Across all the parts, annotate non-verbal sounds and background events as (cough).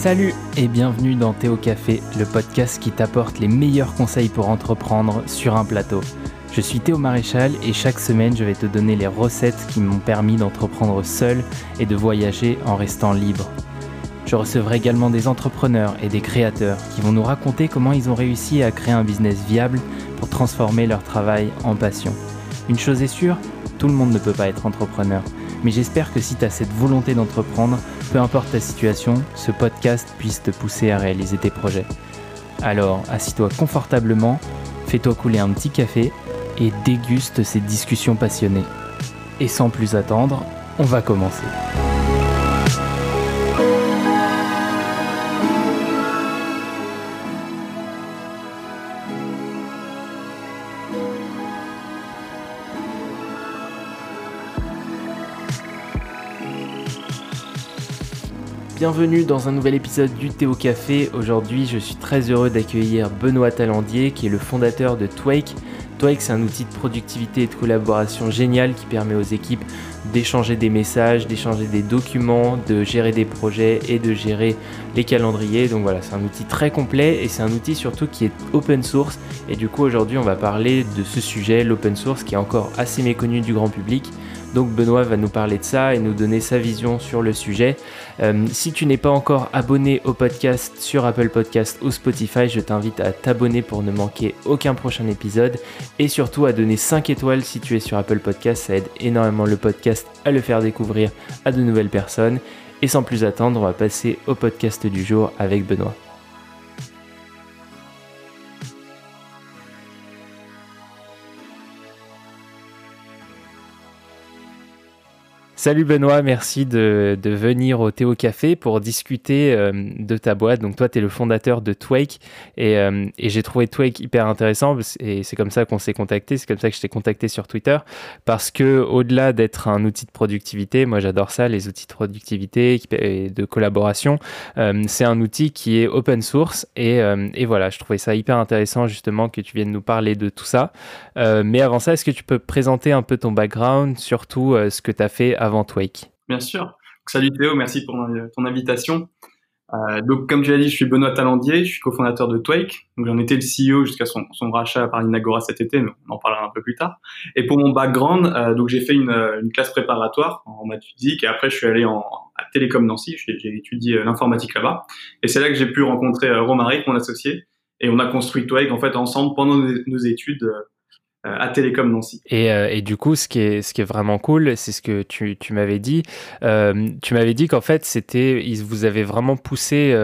Salut et bienvenue dans Théo Café, le podcast qui t'apporte les meilleurs conseils pour entreprendre sur un plateau. Je suis Théo Maréchal et chaque semaine je vais te donner les recettes qui m'ont permis d'entreprendre seul et de voyager en restant libre. Je recevrai également des entrepreneurs et des créateurs qui vont nous raconter comment ils ont réussi à créer un business viable pour transformer leur travail en passion. Une chose est sûre, tout le monde ne peut pas être entrepreneur. Mais j'espère que si tu as cette volonté d'entreprendre, peu importe ta situation, ce podcast puisse te pousser à réaliser tes projets. Alors, assis-toi confortablement, fais-toi couler un petit café et déguste ces discussions passionnées. Et sans plus attendre, on va commencer. Bienvenue dans un nouvel épisode du Théo Café. Aujourd'hui, je suis très heureux d'accueillir Benoît Talandier, qui est le fondateur de Twake. Twake, c'est un outil de productivité et de collaboration génial qui permet aux équipes d'échanger des messages, d'échanger des documents, de gérer des projets et de gérer les calendriers. Donc voilà, c'est un outil très complet et c'est un outil surtout qui est open source. Et du coup, aujourd'hui, on va parler de ce sujet, l'open source, qui est encore assez méconnu du grand public. Donc Benoît va nous parler de ça et nous donner sa vision sur le sujet. Euh, si tu n'es pas encore abonné au podcast sur Apple Podcast ou Spotify, je t'invite à t'abonner pour ne manquer aucun prochain épisode et surtout à donner 5 étoiles si tu es sur Apple Podcast. Ça aide énormément le podcast à le faire découvrir à de nouvelles personnes. Et sans plus attendre, on va passer au podcast du jour avec Benoît. Salut Benoît, merci de, venir au Théo Café pour discuter euh, de ta boîte. Donc toi, tu es le fondateur de Twake et, euh, et j'ai trouvé Twake hyper intéressant et c'est comme ça qu'on s'est contacté, c'est comme ça que je t'ai contacté sur Twitter parce que au-delà d'être un outil de productivité, moi j'adore ça, les outils de productivité et de collaboration, euh, c'est un outil qui est open source et, et, voilà, je trouvais ça hyper intéressant justement que tu viennes nous parler de tout ça. mais avant ça, est-ce que tu peux présenter un peu ton background, surtout ce que tu as fait avant Twake. Bien sûr. Salut Théo, merci pour ton invitation. Euh, donc, comme tu l'as dit, je suis Benoît Talandier, je suis cofondateur de Twake. J'en étais le CEO jusqu'à son, rachat par Inagora cet été, mais on en parlera un peu plus tard. Et pour mon background, euh, donc j'ai fait une, classe préparatoire en maths physique et après je suis allé en, à Télécom Nancy. J'ai étudié euh, l'informatique là-bas. Et c'est là que j'ai pu rencontrer Romaric, mon associé, et on a construit Twake en fait ensemble pendant nos, études à Télécom Nancy. Et, euh, et, du coup, ce qui est, ce qui est vraiment cool, c'est ce que tu, tu m'avais dit. Euh, tu m'avais dit qu'en fait, c'était, vous avez vraiment poussé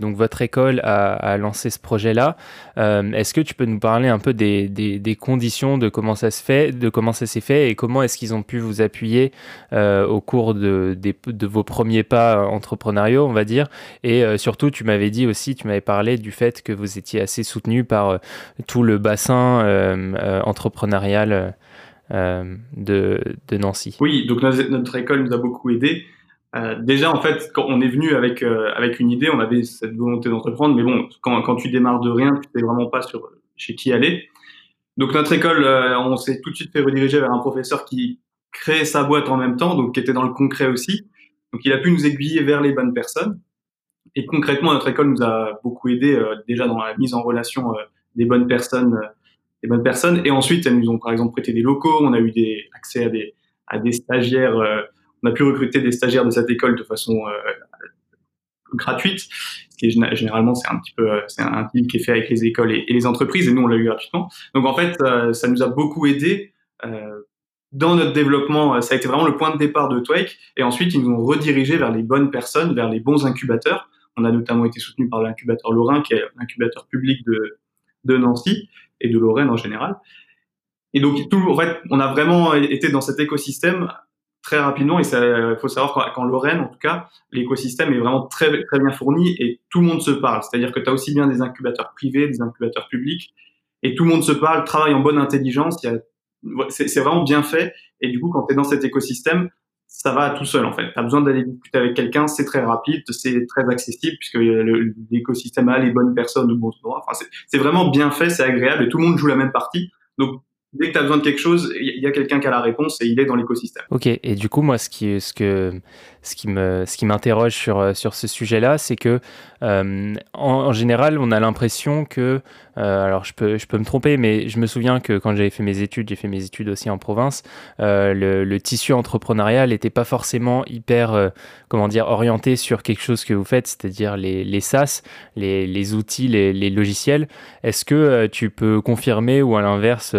donc votre école à, à lancer ce projet-là. est-ce que tu peux nous parler un peu des, des, des, conditions de comment ça se fait, de comment ça s'est fait et comment est-ce qu'ils ont pu vous appuyer au cours de, des, de vos premiers pas entrepreneuriaux, on va dire? Et surtout, tu m'avais dit aussi, tu m'avais parlé du fait que vous étiez assez soutenu par tout le bassin entre entrepreneuriale euh, de, Nancy. Oui, donc notre, école nous a beaucoup aidé. Euh, déjà, en fait, quand on est venu avec euh, avec une idée, on avait cette volonté d'entreprendre, mais bon, quand, quand tu démarres de rien, tu sais vraiment pas sur chez qui aller. Donc notre école, on s'est tout de suite fait rediriger vers un professeur qui créait sa boîte en même temps, donc qui était dans le concret aussi. Donc il a pu nous aiguiller vers les bonnes personnes. Et concrètement, notre école nous a beaucoup aidé déjà dans la mise en relation des bonnes personnes bonnes personnes. Et ensuite, elles nous ont par exemple prêté des locaux. On a eu des accès à des stagiaires. Euh, on a pu recruter des stagiaires de cette école de façon euh, gratuite. Ce qui est généralement c'est un petit peu euh, c'est un deal qui est fait avec les écoles et, les entreprises. Et nous on l'a eu gratuitement. Donc en fait, ça nous a beaucoup aidé. dans notre développement, ça a été vraiment le point de départ de Twake. Et ensuite, ils nous ont redirigé vers les bonnes personnes, vers les bons incubateurs. On a notamment été soutenu par l'incubateur Lorrain, qui est l'incubateur public de Nancy et de Lorraine en général. Et donc, tout, en fait, on a vraiment été dans cet écosystème très rapidement. Et il faut savoir qu'en Lorraine, en tout cas, l'écosystème est vraiment très, très bien fourni et tout le monde se parle. C'est-à-dire que tu as aussi bien des incubateurs privés, des incubateurs publics, et tout le monde se parle, travaille en bonne intelligence. C'est vraiment bien fait. Et du coup, quand tu es dans cet écosystème, ça va tout seul en fait. Tu besoin d'aller discuter avec quelqu'un, c'est très rapide, c'est très accessible puisque l'écosystème a les bonnes personnes au bon endroit. Enfin, c'est vraiment bien fait, c'est agréable et tout le monde joue la même partie. Donc dès que tu as besoin de quelque chose, il y a quelqu'un qui a la réponse et il est dans l'écosystème. Ok, et du coup, moi, ce qui, ce que, ce qui me, ce qui m'interroge sur, sur ce sujet-là, c'est que euh, en, général, on a l'impression que, euh, alors je peux, je peux me tromper, mais je me souviens que quand j'avais fait mes études, j'ai fait mes études aussi en province, euh, le, tissu entrepreneurial n'était pas forcément hyper, comment dire, orienté sur quelque chose que vous faites, c'est-à-dire les, les SaaS, les, les outils, les, les logiciels. Est-ce que tu peux confirmer ou à l'inverse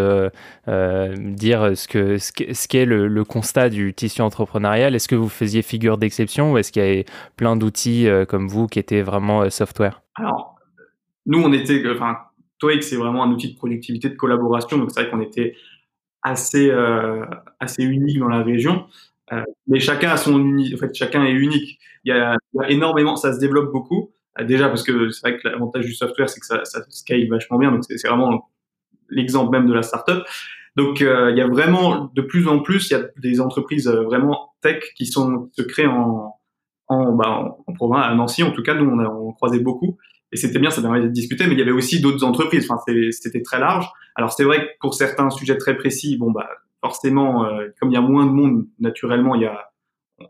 dire ce que ce qu'est le, constat du tissu entrepreneurial Est-ce que vous faisiez figure d'exception ou est-ce qu'il y avait plein d'outils comme vous qui étaient vraiment euh, software? Alors, nous, on était, enfin, TOEIC, c'est vraiment un outil de productivité, de collaboration, donc c'est vrai qu'on était assez, euh, assez unique dans la région. Euh, mais chacun a son en fait, chacun est unique. Il y, a, énormément, ça se développe beaucoup. déjà parce que c'est vrai que l'avantage du software, c'est que ça, ça scale vachement bien. Donc c'est vraiment l'exemple même de la startup. Donc il y a vraiment de plus en plus, il y a des entreprises vraiment tech qui sont se créent en, en, bah, en, province, à Nancy, en tout cas, nous, on, croisait beaucoup. Et c'était bien, ça permettait de discuter, mais il y avait aussi d'autres entreprises. Enfin, c'était très large. Alors, c'est vrai que pour certains sujets très précis, bon, bah, forcément, euh, comme il y a moins de monde, naturellement, il y a,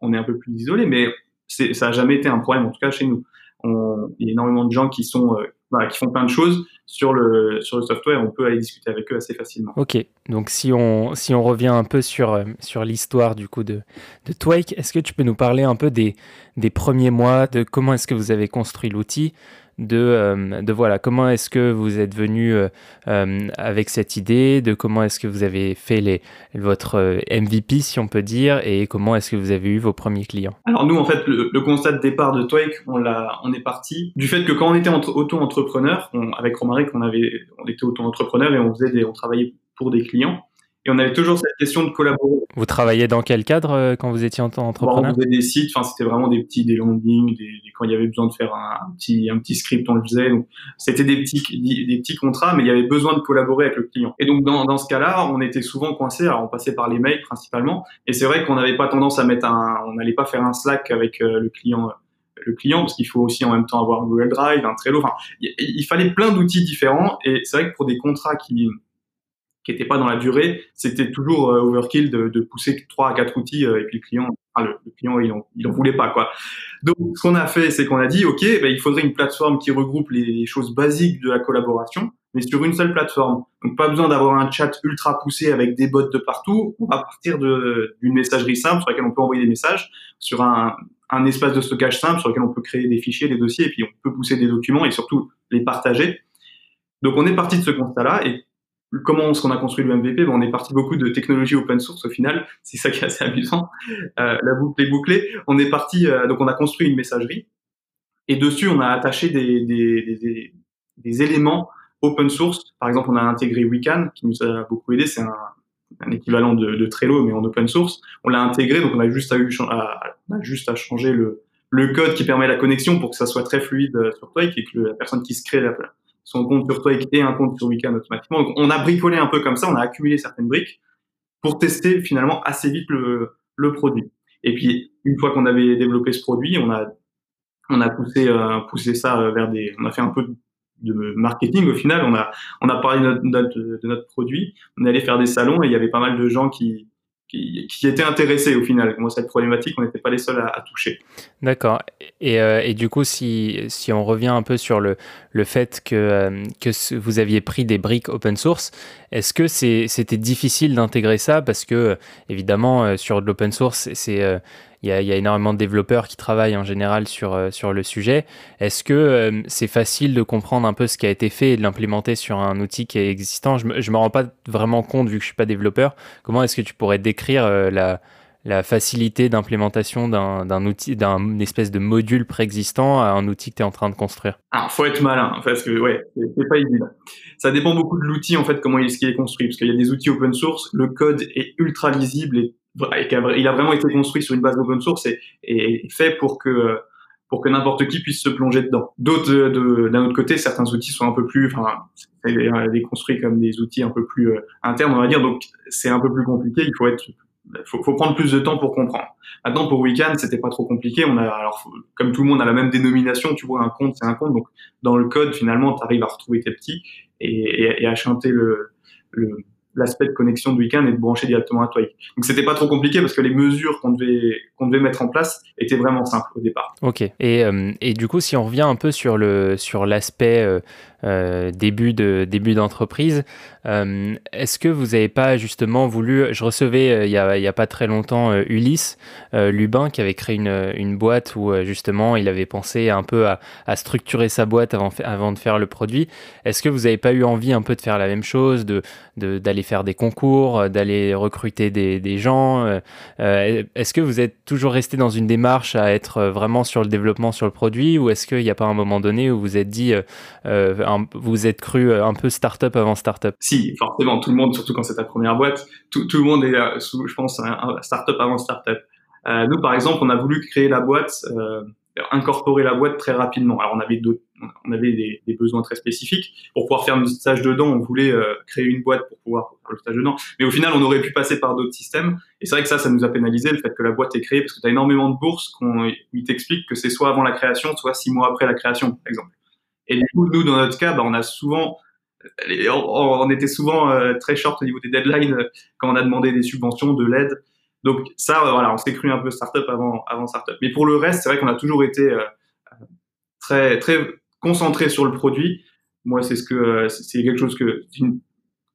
on est un peu plus isolé, mais ça a jamais été un problème, en tout cas chez nous. Il y a énormément de gens qui sont, euh, qui font plein de choses sur le, sur le software, on peut aller discuter avec eux assez facilement. Ok, donc si on, si on revient un peu sur, euh, sur l'histoire du coup de, de Twake, est-ce que tu peux nous parler un peu des, des premiers mois, de comment est-ce que vous avez construit l'outil de, euh, de voilà, comment est-ce que vous êtes venu euh, euh, avec cette idée, de comment est-ce que vous avez fait les, votre MVP, si on peut dire, et comment est-ce que vous avez eu vos premiers clients? Alors nous, en fait, le, constat de départ de Twake, on, on est parti du fait que quand on était auto-entrepreneur, avec Romaric, on, avait, on était auto-entrepreneur et on, faisait on travaillait pour des clients. Et on avait toujours cette question de collaborer. Vous travailliez dans quel cadre euh, quand vous étiez en tant entrepreneur On faisait des sites, enfin c'était vraiment des petits, des landings, des, quand il y avait besoin de faire un, petit, un petit script, on le faisait. Donc c'était des petits, des petits contrats, mais il y avait besoin de collaborer avec le client. Et donc dans, dans ce cas-là, on était souvent coincé. Alors on passait par les mails principalement, et c'est vrai qu'on n'avait pas tendance à mettre un, on n'allait pas faire un Slack avec euh, le client le client parce qu'il faut aussi en même temps avoir un Google Drive, un Trello. Enfin, il fallait plein d'outils différents et c'est vrai que pour des contrats qui qui n'était pas dans la durée, c'était toujours euh, overkill de, de, pousser trois à quatre outils euh, et puis le client, enfin, le, client il en, il en voulait pas quoi. Donc ce qu'on a fait, c'est qu'on a dit ok, ben, il faudrait une plateforme qui regroupe les choses basiques de la collaboration, mais sur une seule plateforme. Donc pas besoin d'avoir un chat ultra poussé avec des bots de partout. On va partir d'une messagerie simple sur laquelle on peut envoyer des messages, sur un, un espace de stockage simple sur lequel on peut créer des fichiers, des dossiers, et puis on peut pousser des documents et surtout les partager. Donc on est parti de ce constat-là et comment est-ce qu'on a construit le MVP ben, On est parti beaucoup de technologies open source au final, c'est ça qui est assez amusant. Euh, la boucle est bouclée. On est parti, euh, donc on a construit une messagerie et dessus on a attaché des, des, des, des, éléments open source. Par exemple, on a intégré Wecan qui nous a beaucoup aidé. C'est un, équivalent de, de, Trello mais en open source. On l'a intégré, donc on a juste à, changer le, le code qui permet la connexion pour que ça soit très fluide euh, sur toi et que la personne qui se crée la, son compte sur Twig et un compte sur Weekend automatiquement. Donc, on a bricolé un peu comme ça, on a accumulé certaines briques pour tester finalement assez vite le, le produit. Et puis, une fois qu'on avait développé ce produit, on a, on a poussé, euh, poussé ça euh, vers des, on a fait un peu de marketing au final. On a, on a parlé de notre, de notre produit. On allait faire des salons et il y avait pas mal de gens qui, qui, qui, étaient intéressés au final. Moi, cette problématique, on n'était pas les seuls à, toucher. D'accord. Et, euh, et, du coup, si, si on revient un peu sur le, le fait que, euh, que vous aviez pris des briques open source, est-ce que c'était difficile d'intégrer ça? Parce que, évidemment, euh, sur de l'open source, c'est il y, a, énormément de développeurs qui travaillent en général sur, euh, sur le sujet. Est-ce que euh, c'est facile de comprendre un peu ce qui a été fait et de l'implémenter sur un outil qui est existant? Je je me rends pas vraiment compte vu que je suis pas développeur. Comment est-ce que tu pourrais décrire euh, la, la facilité d'implémentation d'un outil, d'un espèce de module préexistant à un outil que tu es en train de construire? Alors, faut être malin, parce que ouais, c'est pas évident. Ça dépend beaucoup de l'outil, en fait, comment il, est construit, parce qu'il y a des outils open source, le code est ultra lisible et il a vraiment été construit sur une base open source et, et fait pour que pour que n'importe qui puisse se plonger dedans. D'autres, d'un autre côté, certains outils sont un peu plus, enfin, est construit comme des outils un peu plus euh, internes, on va dire, donc c'est un peu plus compliqué. Il faut être, faut, faut, prendre plus de temps pour comprendre. Maintenant, pour Weekend, c'était pas trop compliqué. On a, alors, comme tout le monde a la même dénomination, tu vois, un compte, c'est un compte. Donc, dans le code, finalement, tu arrives à retrouver tes petits et, et, et à chanter le, le l'aspect de connexion de week-end et de brancher directement à Twike. Donc c'était pas trop compliqué parce que les mesures qu'on devait devait mettre en place étaient vraiment simples au départ. Ok. Et, euh, et du coup, si on revient un peu sur sur l'aspect euh, début de début d'entreprise. Euh, est-ce que vous n'avez pas justement voulu Je recevais euh, il y a, pas très longtemps Ulysse Lubin qui avait créé une, une boîte où justement il avait pensé un peu à, structurer sa boîte avant, avant de faire le produit. Est-ce que vous n'avez pas eu envie un peu de faire la même chose, de d'aller faire des concours, d'aller recruter des, des gens Est-ce que vous êtes toujours resté dans une démarche à être vraiment sur le développement sur le produit ou est-ce qu'il n'y a pas un moment donné où vous vous êtes dit vous êtes cru euh, un peu start-up avant start-up Si, forcément, tout le monde, surtout quand c'est ta première boîte, tout, le monde est, euh, je pense, un, start-up avant start-up. Euh, nous, par exemple, on a voulu créer la boîte, incorporer la boîte très rapidement. Alors, on avait on avait des, besoins très spécifiques. Pour pouvoir faire un stage dedans, on voulait créer une boîte pour pouvoir faire le stage dedans. Mais au final, on aurait pu passer par d'autres systèmes. Et c'est vrai que ça, ça nous a pénalisé le fait que la boîte est créée parce que tu as énormément de bourses qu'on, ils t'expliquent que c'est soit avant la création, soit six mois après la création, par exemple. Et du coup, nous, dans notre cas, bah, on a souvent, on, était souvent euh, très short au niveau des deadlines euh, quand on a demandé des subventions, de l'aide. Donc ça, euh, voilà, on s'est cru un peu startup avant, avant startup. Mais pour le reste, c'est vrai qu'on a toujours été très, très concentré sur le produit. Moi, c'est ce que, c'est quelque chose que, une,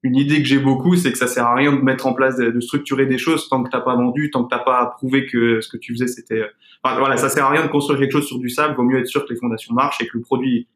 idée que j'ai beaucoup, c'est que ça sert à rien de mettre en place, de, structurer des choses tant que t'as pas vendu, tant que t'as pas prouvé que ce que tu faisais c'était. Enfin, voilà, ça sert à rien de construire quelque chose sur du sable. Vaut mieux être sûr que les fondations marchent et que le produit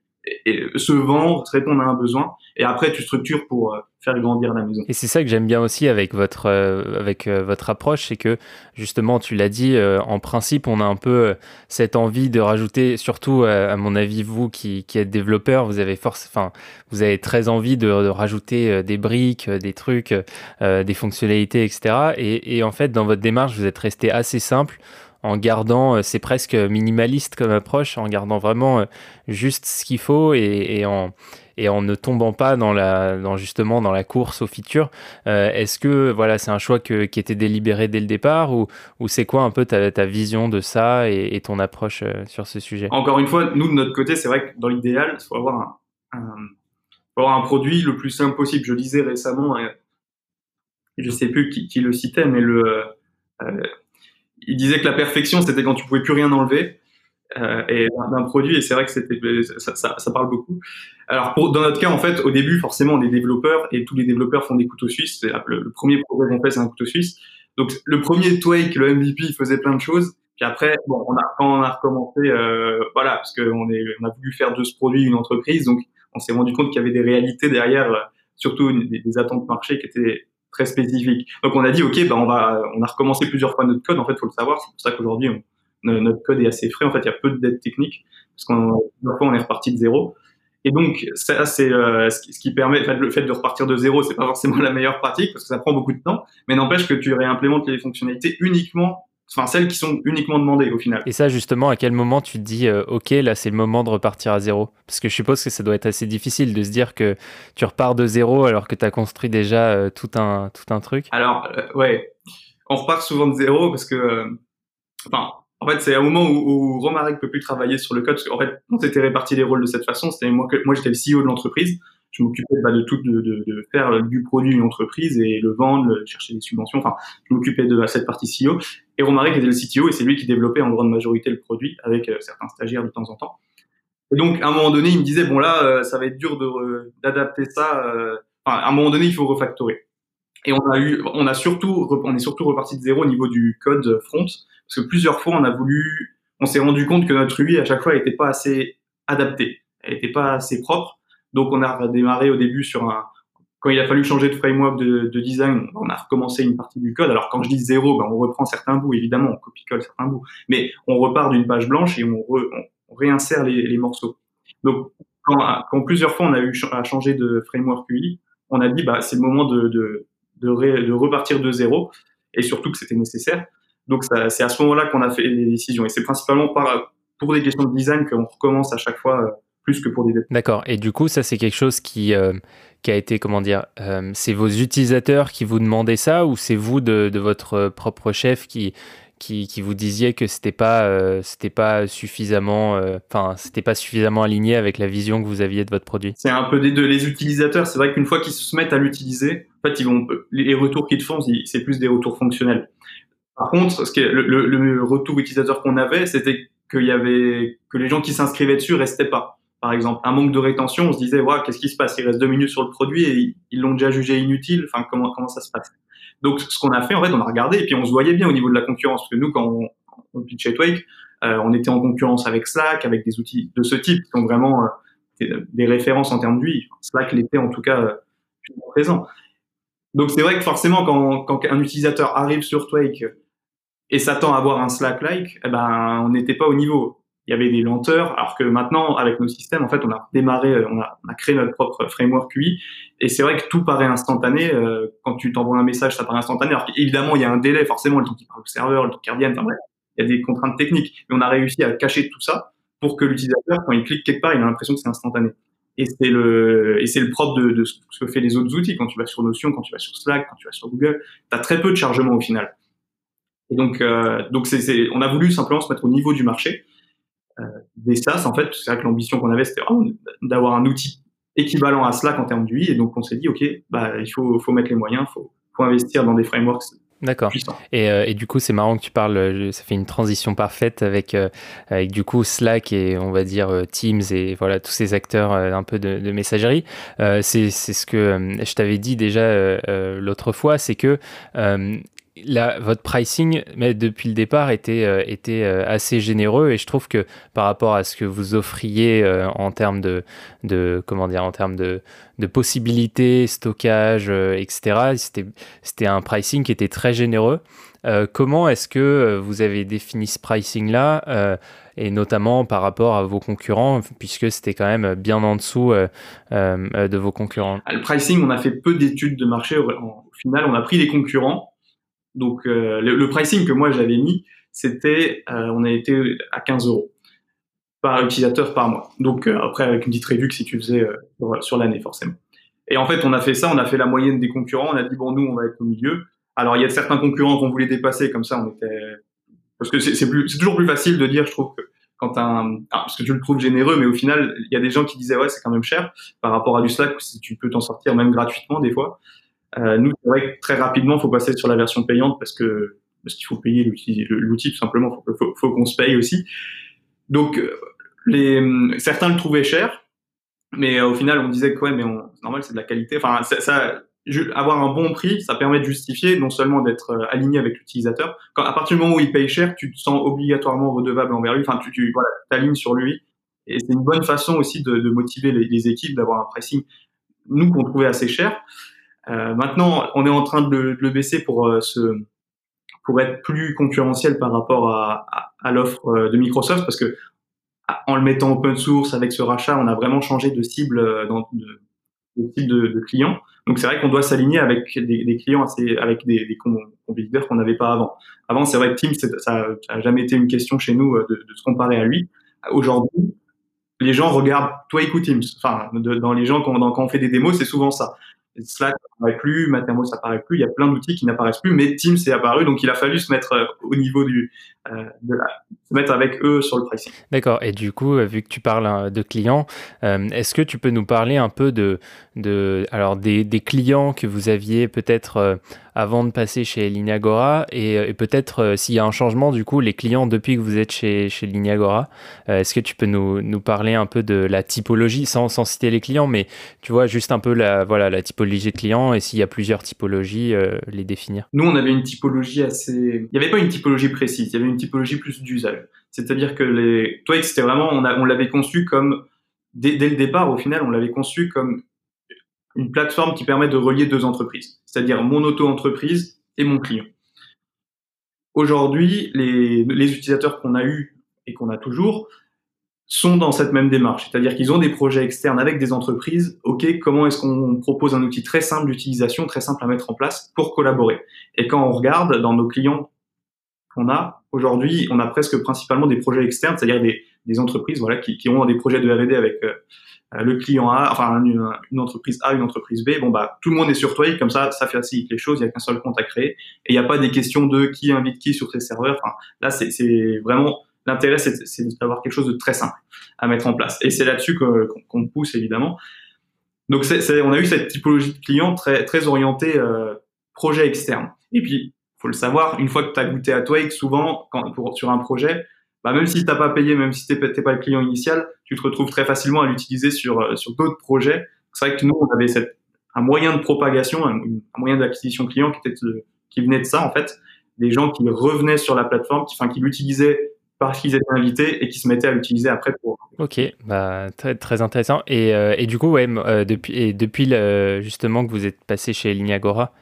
et se vendre, répondre à un besoin, et après tu structures pour euh, faire grandir la maison. Et c'est ça que j'aime bien aussi avec votre euh, avec euh, votre approche, c'est que justement tu l'as dit, en principe on a un peu cette envie de rajouter, surtout à mon avis vous qui, qui êtes développeur, vous avez force, enfin vous avez très envie de, rajouter des briques, des trucs, des fonctionnalités, etc. Et, et en fait dans votre démarche vous êtes resté assez simple en gardant, euh, c'est presque minimaliste comme approche, en gardant vraiment euh, juste ce qu'il faut et, en et en ne tombant pas dans la dans justement dans la course au futur. Euh, est-ce que voilà c'est un choix qui était délibéré dès le départ ou, ou c'est quoi un peu ta, vision de ça et, ton approche sur ce sujet? Encore une fois, nous de notre côté, c'est vrai que dans l'idéal, il faut avoir un, avoir un produit le plus simple possible. Je disais récemment, je sais plus qui, qui le citait, mais le il disait que la perfection, c'était quand tu pouvais plus rien enlever. Euh, et d'un produit, et c'est vrai que c'était ça, ça, ça, parle beaucoup. Alors pour, dans notre cas, en fait, au début, forcément, on est développeurs et tous les développeurs font des couteaux suisses. C'est le, premier projet qu'on fait, c'est un couteau suisse. Donc le premier Twake, le MVP, il faisait plein de choses. Puis après, bon, on a, quand on a recommencé, euh, voilà, parce qu'on on a voulu faire de ce produit une entreprise, donc on s'est rendu compte qu'il y avait des réalités derrière, euh, surtout des, des attentes marché qui étaient très spécifique. Donc on a dit ok, bah on va, on a recommencé plusieurs fois notre code. En fait, faut le savoir. C'est pour ça qu'aujourd'hui notre code est assez frais. En fait, il y a peu de dettes techniques parce qu'on on est reparti de zéro. Et donc ça c'est euh, ce qui permet, le fait de repartir de zéro, c'est pas forcément (laughs) la meilleure pratique parce que ça prend beaucoup de temps, mais n'empêche que tu réimplémentes les fonctionnalités uniquement enfin celles qui sont uniquement demandées au final. Et ça justement, à quel moment tu te dis euh, ok là c'est le moment de repartir à zéro? Parce que je suppose que ça doit être assez difficile de se dire que tu repars de zéro alors que tu as construit déjà euh, tout un tout un truc. Alors euh, ouais, on repart souvent de zéro parce que enfin en fait c'est un moment où, où Romaric peut plus travailler sur le code parce qu'en fait on s'était réparti les rôles de cette façon. C'était moi que moi j'étais le CEO de l'entreprise je m'occupais bah, de tout, de, de, de, faire du produit une entreprise et le vendre, chercher des subventions. Enfin, je m'occupais de cette partie CEO. Et Romaric était le CTO et c'est lui qui développait en grande majorité le produit avec euh, certains stagiaires de temps en temps. Et donc, à un moment donné, il me disait bon là, euh, ça va être dur d'adapter ça. Euh, enfin, à un moment donné, il faut refactorer. Et on a eu, on a surtout, on est surtout reparti de zéro au niveau du code front parce que plusieurs fois, on a voulu, on s'est rendu compte que notre UI à chaque fois n'était pas assez adaptée, elle n'était pas assez propre. Donc on a démarré au début sur un quand il a fallu changer de framework de, de, design, on a recommencé une partie du code. Alors quand je dis zéro, ben, on reprend certains bouts, évidemment, on copie-colle certains bouts, mais on repart d'une page blanche et on, réinsère les, morceaux. Donc quand, plusieurs fois on a eu à changer de framework UI, on a dit bah c'est le moment de, de, de, de, repartir de zéro et surtout que c'était nécessaire. Donc c'est à ce moment-là qu'on a fait les décisions et c'est principalement par, pour des questions de design qu'on recommence à chaque fois euh, plus que pour des dettes. D'accord. Et du coup, ça, c'est quelque chose qui, euh, qui a été, comment dire, euh, c'est vos utilisateurs qui vous demandaient ça ou c'est vous de, de, votre propre chef qui, qui, qui, vous disiez que c'était pas, euh, c'était pas suffisamment, enfin, c'était pas suffisamment aligné avec la vision que vous aviez de votre produit? C'est un peu des deux. Les utilisateurs, c'est vrai qu'une fois qu'ils se mettent à l'utiliser, en fait, ils vont, les retours qu'ils font, c'est plus des retours fonctionnels. Par contre, ce qui est, le, le, retour utilisateur qu'on avait, c'était qu'il y avait que les gens qui s'inscrivaient dessus restaient pas. Par exemple, un manque de rétention, on se disait, ouais, qu'est-ce qui se passe? Il reste deux minutes sur le produit et ils l'ont déjà jugé inutile. Enfin, comment comment ça se passe? Donc, ce qu'on a fait, en fait, on a regardé et puis on se voyait bien au niveau de la concurrence. Parce que nous, quand on, pitchait Twake, euh, on était en concurrence avec Slack, avec des outils de ce type qui sont vraiment euh, des références en termes d'UI. Slack l'était en tout cas euh, présent. Donc c'est vrai que forcément quand, quand un utilisateur arrive sur Twake et s'attend à avoir un Slack-like, eh ben on n'était pas au niveau. Il y avait des lenteurs, alors que maintenant avec nos systèmes, en fait, on a démarré, on a, on a créé notre propre framework UI, et c'est vrai que tout paraît instantané. Euh, quand tu t'envoies un message, ça paraît instantané. Alors évidemment, il y a un délai, forcément, le temps qui parle au serveur, le temps qui revient. Enfin bref, il y a des contraintes techniques, mais on a réussi à cacher tout ça pour que l'utilisateur, quand il clique quelque part, il a l'impression que c'est instantané. Et c'est le, et c'est le propre de, de, ce que fait les autres outils. Quand tu vas sur Notion, quand tu vas sur Slack, quand tu vas sur Google, tu as très peu de chargement au final. Et donc, euh, donc c'est, on a voulu simplement se mettre au niveau du marché. Euh, des SaaS, en fait, c'est vrai que l'ambition qu'on avait, c'était d'avoir un outil équivalent à Slack en termes d'UI. Et donc, on s'est dit, OK, bah, il faut, faut mettre les moyens, faut, faut investir dans des frameworks D'accord. Et, euh, et, du coup, c'est marrant que tu parles, euh, ça fait une transition parfaite avec, euh, avec du coup Slack et on va dire Teams et voilà tous ces acteurs un peu de, de messagerie. c'est ce que je t'avais dit déjà l'autre fois, c'est que votre pricing, mais depuis le départ, était, euh, était euh, assez généreux et je trouve que par rapport à ce que vous offriez euh, en termes de, de, comment dire, en termes de, de possibilités, stockage, etc., c'était, un pricing qui était très généreux. comment est-ce que vous avez défini ce pricing-là et notamment par rapport à vos concurrents, puisque c'était quand même bien en dessous de vos concurrents? Le pricing, on a fait peu d'études de marché. Au final, on a pris les concurrents donc euh, le, pricing que moi j'avais mis, c'était, euh, on a été à 15 euros par utilisateur par mois. Donc euh, après avec une petite réduction si tu faisais sur, l'année forcément. Et en fait on a fait ça, on a fait la moyenne des concurrents, on a dit bon nous on va être au milieu. Alors il y a certains concurrents qu'on voulait dépasser comme ça on était parce que c'est toujours plus facile de dire je trouve que quand un ah, parce que tu le trouves généreux mais au final il y a des gens qui disaient ouais c'est quand même cher par rapport à du Slack tu peux t'en sortir même gratuitement des fois euh, nous, c'est vrai que très rapidement, il faut passer sur la version payante parce que parce qu'il faut payer l'outil tout simplement. Faut, faut, qu'on se paye aussi. Donc, euh, les, certains le trouvaient cher, mais euh, au final, on disait que ouais, mais c'est normal, c'est de la qualité. Enfin, ça, avoir un bon prix, ça permet de justifier non seulement d'être aligné avec l'utilisateur. À partir du moment où il paye cher, tu te sens obligatoirement redevable envers lui. Enfin, tu, voilà, t'alignes sur lui. Et c'est une bonne façon aussi de, de motiver les équipes d'avoir un pricing nous qu'on trouvait assez cher. Euh, maintenant, on est en train de le, baisser pour euh, se, pour être plus concurrentiel par rapport à, à, l'offre euh, de Microsoft, parce que en le mettant open source avec ce rachat, on a vraiment changé de cible dans, de, de de, de, clients. Donc c'est vrai qu'on doit s'aligner avec des, des, clients assez, avec des, des compétiteurs qu'on n'avait pas avant. Avant, c'est vrai que Teams, ça n'a jamais été une question chez nous de, de se comparer à lui. Aujourd'hui, les gens regardent toi ou Teams. Enfin, dans les gens quand, quand on fait des démos, c'est souvent ça. Slack n'apparaît plus, Mattermost n'apparaît plus, il y a plein d'outils qui n'apparaissent plus, mais Teams est apparu, donc il a fallu se mettre euh, au niveau du, de la, se mettre avec eux sur le pricing. D'accord. Et du coup, euh, vu que tu parles de clients, est-ce que tu peux nous parler un peu de, de alors des, des clients que vous aviez peut-être avant de passer chez Lignagora et, et peut-être s'il y a un changement du coup les clients depuis que vous êtes chez chez Lignagora, est-ce que tu peux nous, nous parler un peu de la typologie sans, sans citer les clients, mais tu vois juste un peu la voilà la typologie de clients et s'il y a plusieurs typologies, euh, les définir? Nous, on avait une typologie assez... Il n'y avait pas une typologie précise, il y avait une typologie plus d'usage. C'est-à-dire que les... Toi, c'était vraiment... On, on l'avait conçu comme... Dès, dès, le départ, au final, on l'avait conçu comme une plateforme qui permet de relier deux entreprises, c'est-à-dire mon auto-entreprise et mon client. Aujourd'hui, les, les utilisateurs qu'on a eus et qu'on a toujours sont dans cette même démarche, c'est-à-dire qu'ils ont des projets externes avec des entreprises. Ok, comment est-ce qu'on propose un outil très simple d'utilisation, très simple à mettre en place pour collaborer? Et quand on regarde dans nos clients qu'on a aujourd'hui, on a presque principalement des projets externes, c'est-à-dire des, des entreprises voilà, qui, qui ont des projets de R&D avec le client A, enfin une, entreprise A, une entreprise B. Bon bah tout le monde est sur Twig, comme ça, ça facilite les choses. Il y a qu'un seul compte à créer et il n'y a pas des questions de qui invite qui sur ces serveurs. Enfin, là, c'est vraiment l'intérêt, c'est d'avoir quelque chose de très simple à mettre en place. Et c'est là-dessus qu'on pousse évidemment. Donc on a eu cette typologie de client très très orientée euh, projet externe. Et puis faut le savoir, une fois que tu as goûté à Twake, souvent quand, pour, sur un projet, bah, même si t'as pas payé, même si t'es pas le client initial, tu te retrouves très facilement à l'utiliser sur euh, sur d'autres projets. C'est vrai que nous on avait un moyen de propagation, un, moyen d'acquisition client qui était qui venait de ça en fait, des gens qui revenaient sur la plateforme, qui qui l'utilisaient parce qu'ils étaient invités et qui se mettaient à l'utiliser après pour. Ok, bah, très, intéressant. Et, euh, et du coup, euh, depuis, et depuis justement que vous êtes passé chez Lignagora,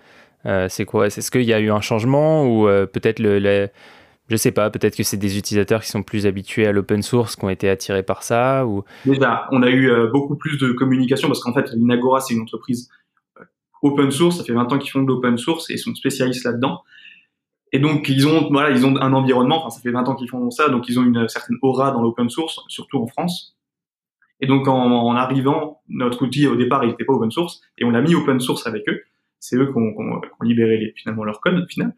c'est quoi? Est-ce qu'il y a eu un changement ou peut-être le, je sais pas, peut-être que c'est des utilisateurs qui sont plus habitués à l'open source, qui ont été attirés par ça ou... Déjà, on a eu beaucoup plus de communication parce qu'en fait, Lignagora, c'est une entreprise open source. Ça fait 20 ans qu'ils font de l'open source et ils sont spécialistes là-dedans. Et donc ils ont voilà, ils ont un environnement. Enfin, ça fait 20 ans qu'ils font ça, donc ils ont une certaine aura dans l'open source, surtout en France. Et donc en, en, arrivant, notre outil au départ il n'était pas open source et on l'a mis open source avec eux. C'est eux qui ont, libéré les, finalement leur code final.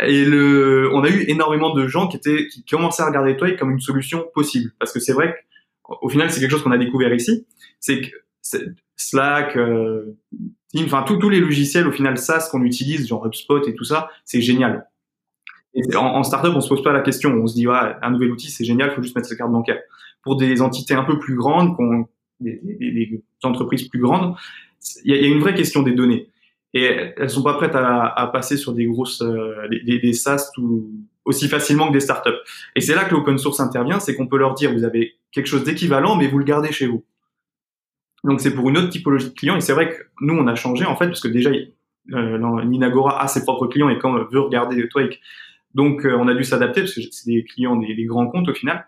Et le, on a eu énormément de gens qui étaient qui commençaient à regarder Toy comme une solution possible parce que c'est vrai qu'au final c'est quelque chose qu'on a découvert ici, c'est que Slack, euh, enfin tous les logiciels au final SaaS qu'on utilise, genre HubSpot et tout ça, c'est génial en, en, startup, on se pose pas la question. On se dit, ouais, un nouvel outil, c'est génial, faut juste mettre sa carte bancaire. Pour des entités un peu plus grandes, des, des, des, entreprises plus grandes, il y, a une vraie question des données. Et elles sont pas prêtes à, à passer sur des grosses, euh, des, des, SaaS tout, aussi facilement que des startups. Et c'est là que l'open source intervient, c'est qu'on peut leur dire, vous avez quelque chose d'équivalent, mais vous le gardez chez vous. Donc c'est pour une autre typologie de clients. Et c'est vrai que nous, on a changé, en fait, parce que déjà, euh, Ninagora a ses propres clients et quand veut regarder Twake, donc, euh, on a dû s'adapter parce que c'est des clients des, grands comptes au final.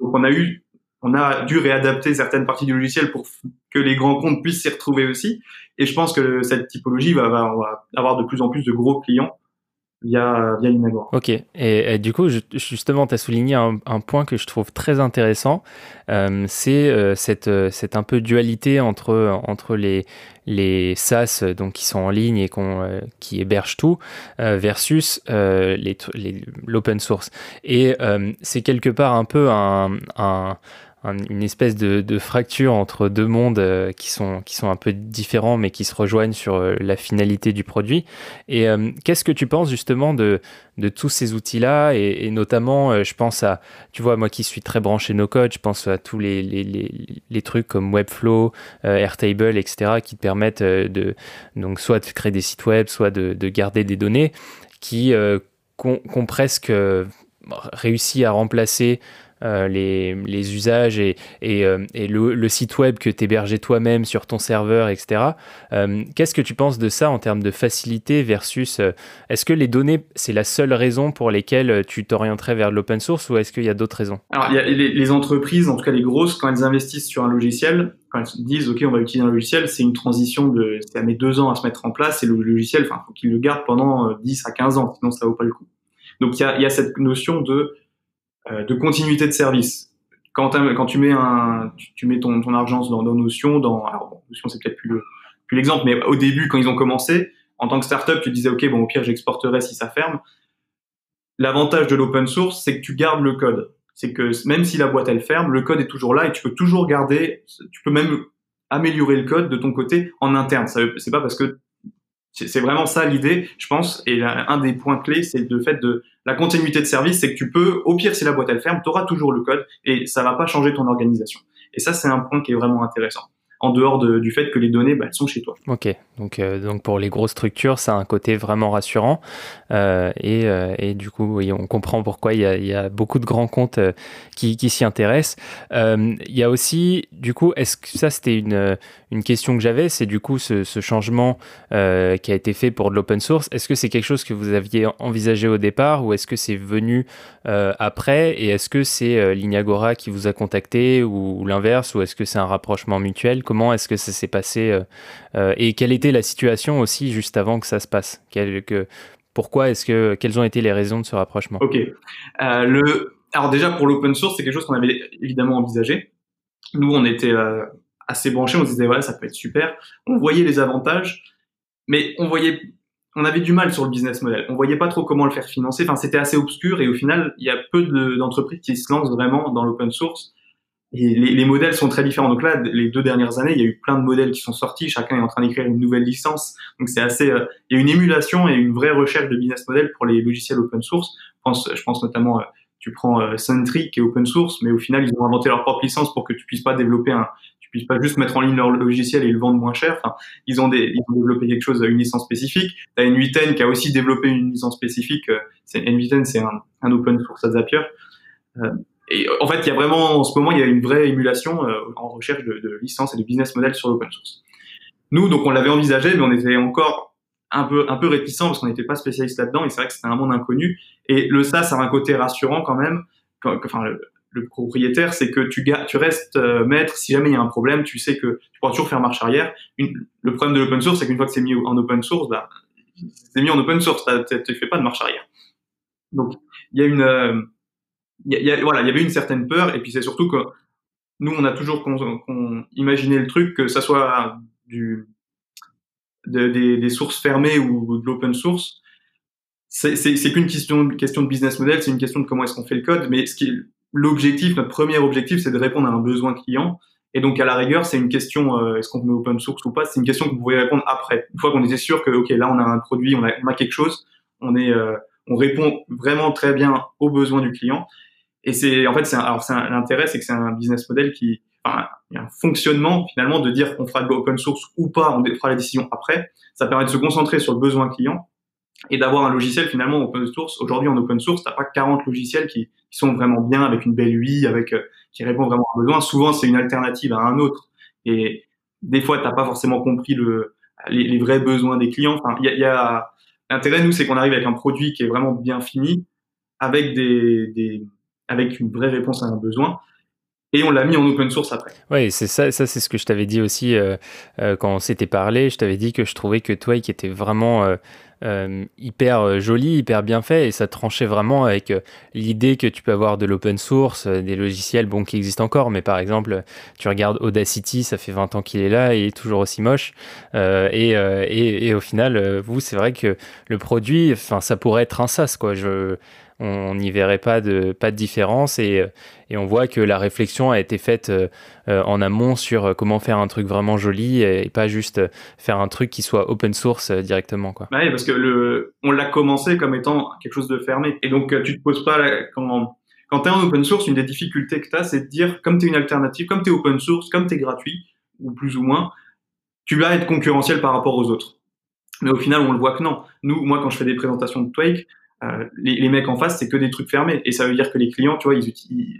Donc, on a eu, on a dû réadapter certaines parties du logiciel pour que les grands comptes puissent s'y retrouver aussi. Et je pense que cette typologie va, va, avoir de plus en plus de gros clients via, via Ok, et, du coup, justement, tu as souligné un, point que je trouve très intéressant, euh, c'est euh, cette, euh, cette un peu dualité entre, entre les, les SaaS donc, qui sont en ligne et qui hébergent tout, versus l'open source. Et c'est quelque part un peu un une espèce de, fracture entre deux mondes euh, qui, sont, qui sont un peu différents mais qui se rejoignent sur euh, la finalité du produit. Et euh, qu'est-ce que tu penses justement de, de tous ces outils-là? Et, notamment, je pense à, tu vois, moi qui suis très branché no code, je pense à tous les, les, les, les trucs comme Webflow, Airtable, etc., qui te permettent de, donc soit de créer des sites web, soit de, de garder des données qui, ont presque réussi à remplacer euh, les, usages et, euh, le, site web que tu hébergeais toi-même sur ton serveur, etc. Euh, qu'est-ce que tu penses de ça en termes de facilité versus est-ce que les données, c'est la seule raison pour lesquelles tu t'orienterais vers l'open source ou est-ce qu'il y a d'autres raisons? Alors, les, entreprises, en tout cas les grosses, quand elles investissent sur un logiciel, quand elles disent OK, on va utiliser un logiciel, c'est une transition de ça met deux ans à se mettre en place et le logiciel, enfin, faut qu'ils le gardent pendant 10 à 15 ans, sinon ça vaut pas le coup. Donc il y a, cette notion de de continuité de service. Quand, tu mets un, tu, mets ton, ton argent dans, dans Notion, dans, alors Notion c'est peut-être plus l'exemple, mais au début quand ils ont commencé, en tant que startup, tu disais ok bon au pire j'exporterai si ça ferme. L'avantage de l'open source, c'est que tu gardes le code. C'est que même si la boîte elle ferme, le code est toujours là et tu peux toujours garder. Tu peux même améliorer le code de ton côté en interne. C'est pas parce que c'est vraiment ça l'idée, je pense. Et un des points clés, c'est le fait de la continuité de service, c'est que tu peux, au pire, si la boîte elle ferme, tu auras toujours le code et ça va pas changer ton organisation. Et ça, c'est un point qui est vraiment intéressant en dehors du fait que les données bah, elles sont chez toi. Ok, donc, euh, donc pour les grosses structures, ça a un côté vraiment rassurant. Euh, et, euh, et, du coup, on comprend pourquoi il y a, il y a beaucoup de grands comptes qui, qui s'y intéressent. il y a aussi, du coup, est-ce que ça c'était une, une question que j'avais, c'est du coup ce, changement qui a été fait pour de l'open source. Est-ce que c'est quelque chose que vous aviez envisagé au départ ou est-ce que c'est venu après? Et est-ce que c'est Lignagora qui vous a contacté ou, l'inverse? Ou est-ce que c'est un rapprochement mutuel? Comment est-ce que ça s'est passé euh, euh, et quelle était la situation aussi juste avant que ça se passe? Pourquoi est-ce que quelles ont été les raisons de ce rapprochement? Ok, euh, alors déjà pour l'open source, c'est quelque chose qu'on avait évidemment envisagé. Nous, on était euh, assez branchés, on se disait ouais, ça peut être super. On voyait les avantages, mais on voyait, on avait du mal sur le business model. On voyait pas trop comment le faire financer. Enfin, c'était assez obscur et au final, il y a peu d'entreprises qui se lancent vraiment dans l'open source. Et les, les, modèles sont très différents. Donc là, les deux dernières années, il y a eu plein de modèles qui sont sortis. Chacun est en train d'écrire une nouvelle licence. Donc c'est assez, euh, il y a une émulation et une vraie recherche de business model pour les logiciels open source. Je pense, je pense notamment euh, tu prends euh, Sentry qui est open source, mais au final, ils ont inventé leur propre licence pour que tu puisses pas développer un, tu puisses pas juste mettre en ligne leur logiciel et le vendre moins cher. Enfin, ils ont des, ils ont développé quelque chose, une licence spécifique. T'as N8N qui a aussi développé une licence spécifique. Euh, c'est N8N, c'est un, un, open source à Zapier. Euh, et en fait, il y a vraiment, en ce moment, il y a une vraie émulation euh, en recherche de, de licence et de business model sur l'open source. Nous, donc, on l'avait envisagé, mais on était encore un peu un peu réticent parce qu'on n'était pas spécialiste là-dedans et c'est vrai que c'était un monde inconnu et le SaaS a un côté rassurant quand même enfin propriétaire c'est que tu restes euh, maître. Si jamais il y a un problème tu sais que tu pourras toujours faire marche arrière. Le problème de l'open source c'est qu'une fois que c'est mis en open source bah c'est mis en open source. Tu fais pas de marche arrière. Donc il y a une euh, voilà il y avait une certaine peur. Et puis c'est surtout que nous on a toujours imaginé le truc que ça soit des, sources fermées ou de l'open source, c'est qu'une question, question de business model, c'est une question de comment est-ce qu'on fait le code, mais ce qui l'objectif, notre premier objectif, c'est de répondre à un besoin client. Et donc, à la rigueur, c'est une question, euh, est-ce qu'on met open source ou pas, c'est une question que vous pouvez répondre après. Une fois qu'on était sûr que, OK, là, on a un produit, on a, on a quelque chose, on est, euh, on répond vraiment très bien aux besoins du client. Et c'est, en fait, c'est alors, l'intérêt, c'est que c'est un business model qui, enfin, il y a un fonctionnement finalement de dire qu'on fera de l'open source ou pas, on fera la décision après. Ça permet de se concentrer sur le besoin client et d'avoir un logiciel finalement open source. Aujourd'hui, en open source, t'as pas 40 logiciels qui, sont vraiment bien avec une belle UI, avec euh, qui répond vraiment aux besoins. Souvent, c'est une alternative à un autre. Et des fois, t'as pas forcément compris le, les, vrais besoins des clients. Enfin, y a, l'intérêt nous, c'est qu'on arrive avec un produit qui est vraiment bien fini, avec des, des avec une vraie réponse à un besoin et on l'a mis en open source après. Oui, c'est ça, ça c'est ce que je t'avais dit aussi euh, euh, quand on s'était parlé. Je t'avais dit que je trouvais que Twake était vraiment euh hyper joli, hyper bien fait, et ça tranchait vraiment avec l'idée que tu peux avoir de l'open source, des logiciels bon qui existent encore, mais par exemple, tu regardes Audacity, ça fait 20 ans qu'il est là et il est toujours aussi moche. Et, au final, vous, c'est vrai que le produit, enfin, ça pourrait être un SaaS, quoi. Je on n'y verrait pas de, pas de différence et, et, on voit que la réflexion a été faite euh, en amont sur comment faire un truc vraiment joli et, pas juste faire un truc qui soit open source euh, directement. Bah oui, parce que le, on l'a commencé comme étant quelque chose de fermé. Et donc, tu te poses pas, quand, quand tu es en open source, une des difficultés que tu as, c'est de dire, comme tu es une alternative, comme tu es open source, comme tu es gratuit, ou plus ou moins, tu vas être concurrentiel par rapport aux autres. Mais au final, on le voit que non. Nous, moi, quand je fais des présentations de Twake, euh, les, mecs en face, c'est que des trucs fermés. Et ça veut dire que les clients, tu vois,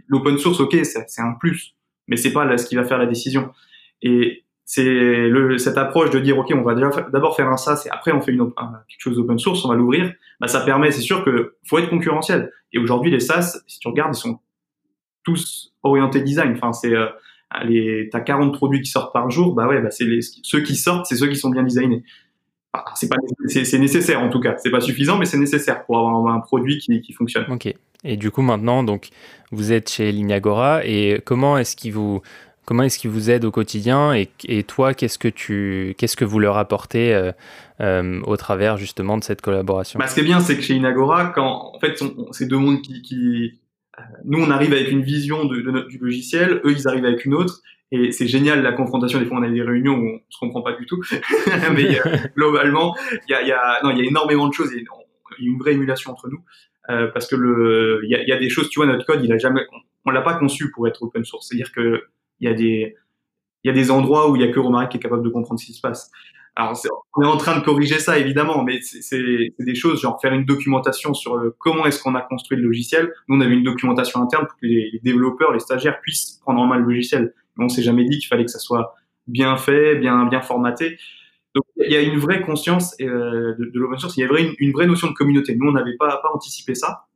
l'open source, ok, c'est un plus, mais c'est pas là ce qui va faire la décision. Et c'est cette approche de dire, ok, on va d'abord faire un SaaS et après on fait une, quelque chose d'open source, on va l'ouvrir. Bah, ça permet, c'est sûr que faut être concurrentiel. Et aujourd'hui, les SaaS, si tu regardes, ils sont tous orientés design. Enfin, c'est euh, t'as 40 produits qui sortent par jour, bah ouais, bah c'est ceux qui sortent, c'est ceux qui sont bien designés c'est pas c'est nécessaire en tout cas. C'est pas suffisant mais c'est nécessaire pour avoir un, produit qui, qui, fonctionne. Ok. Et du coup maintenant donc vous êtes chez Lignagora et comment est-ce qu'il vous comment est-ce qu'il vous aide au quotidien et, et toi qu'est-ce que tu qu'est-ce que vous leur apportez euh, euh, au travers justement de cette collaboration? Bah, ce qui est bien c'est que chez Lignagora quand en fait c'est deux mondes qui, qui euh, nous on arrive avec une vision de, de, du logiciel eux ils arrivent avec une autre et c'est génial la confrontation. Des fois, on a des réunions où on se comprend pas du tout, (laughs) mais globalement, il y a, y a, y a énormément de choses. Il y a une vraie émulation entre nous euh, parce que il y a, des choses. Tu vois, notre code, il a jamais, on, l'a pas conçu pour être open source. C'est-à-dire que il y a des, y a des endroits où il y a que Romaric qui est capable de comprendre ce qui se passe. Alors, on est en train de corriger ça, évidemment, mais c'est des choses, genre faire une documentation sur euh, comment est-ce qu'on a construit le logiciel. Nous, on avait une documentation interne pour que les développeurs, les stagiaires puissent prendre en main le logiciel on s'est jamais dit qu'il fallait que ça soit bien fait, bien bien formaté. Donc il y a une vraie conscience euh, de, l'open source, il y a une, vraie notion de communauté. Nous on n'avait pas anticipé ça,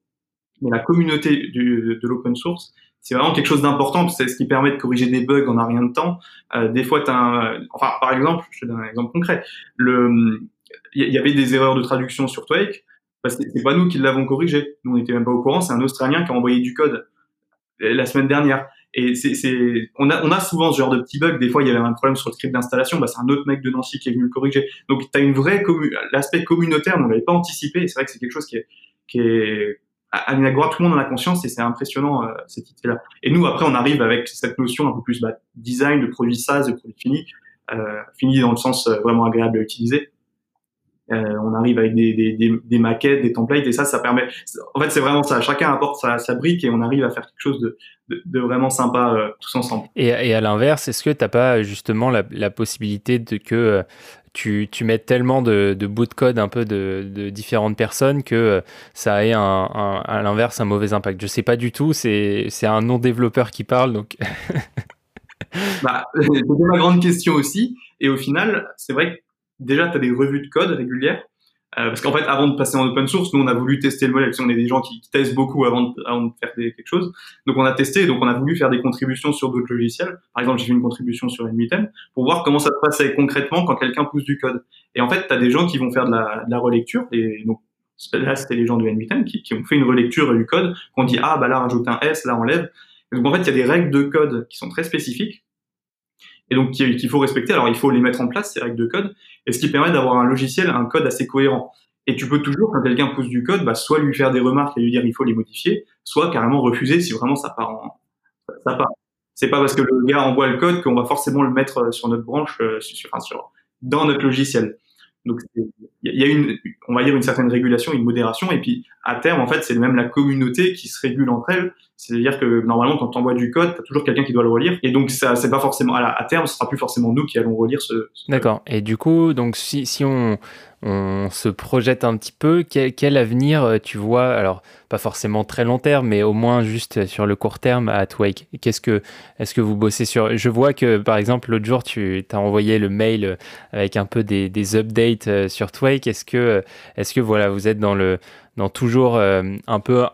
mais la communauté de l'open source, c'est vraiment quelque chose d'important. C'est ce qui permet de corriger des bugs en un rien de temps. Euh, des fois, as enfin par exemple, je te donne un exemple concret. Il y avait des erreurs de traduction sur Twake. parce que c'est pas nous qui l'avons corrigé. Nous, on n'était même pas au courant. C'est un Australien qui a envoyé du code la semaine dernière. Et c'est, on a, on a souvent ce genre de petits bugs. Des fois, il y avait un problème sur le script d'installation. Bah, c'est un autre mec de Nancy qui est venu le corriger. Donc, tu as une vraie commu l'aspect communautaire, on l'avait pas anticipé. C'est vrai que c'est quelque chose qui est, qui est, à Minagora, tout le monde en a conscience et c'est impressionnant, euh, cette idée-là. Et nous, après, on arrive avec cette notion un peu plus, bah, design, de produit SaaS, de produit fini, euh, fini dans le sens euh, vraiment agréable à utiliser. Euh, on arrive avec des, des, des, maquettes, des templates, et ça, ça permet. En fait, c'est vraiment ça. Chacun apporte sa, sa, brique et on arrive à faire quelque chose de, de, de vraiment sympa euh, tous ensemble. Et, et à l'inverse, est-ce que tu n'as pas justement la, la, possibilité de que euh, tu, tu mettes tellement de, de bouts de code un peu de, de différentes personnes que ça ait un, un, à l'inverse un mauvais impact? Je sais pas du tout. C'est un non développeur qui parle, donc. (laughs) bah, (laughs) c'était ma grande question aussi. Et au final, c'est vrai que déjà, tu as des revues de code régulières. Euh, parce qu'en fait, avant de passer en open source, nous, on a voulu tester le modèle. Parce qu'on est des gens qui, testent beaucoup avant de, avant de faire des, quelque chose. Donc, on a testé. Donc, on a voulu faire des contributions sur d'autres logiciels. Par exemple, j'ai fait une contribution sur NMitem pour voir comment ça se passait concrètement quand quelqu'un pousse du code. Et en fait, tu as des gens qui vont faire de la, de la relecture. Et donc, là, c'était les gens du NMitem qui, qui ont fait une relecture du code, qu'on dit, ah, bah là, rajoute un S, là, enlève. Donc, en fait, il y a des règles de code qui sont très spécifiques et donc qu'il faut respecter. Alors il faut les mettre en place ces règles de code, et ce qui permet d'avoir un logiciel, un code assez cohérent. Et tu peux toujours, quand quelqu'un pousse du code, bah, soit lui faire des remarques et lui dire il faut les modifier, soit carrément refuser si vraiment ça part en ça part. C'est pas parce que le gars envoie le code qu'on va forcément le mettre euh, sur notre branche, euh, sur, enfin, sur, dans notre logiciel. Donc il y a une, on va dire une certaine régulation, une modération, et puis à terme en fait c'est même la communauté qui se régule entre elles. C'est-à-dire que normalement quand tu envoies du code, tu as toujours quelqu'un qui doit le relire, et donc ça c'est pas forcément à, terme, ce sera plus forcément nous qui allons relire ce. ce D'accord. Et du coup donc si si on on se projette un petit peu. Quel, avenir euh, tu vois Alors, pas forcément très long terme, mais au moins juste sur le court terme à Twake. Qu'est-ce que, est-ce que vous bossez sur? Je vois que, par exemple, l'autre jour, tu as envoyé le mail euh, avec un peu des, des updates euh, sur Twake. Est-ce que, est-ce que voilà, vous êtes dans le, dans toujours un peu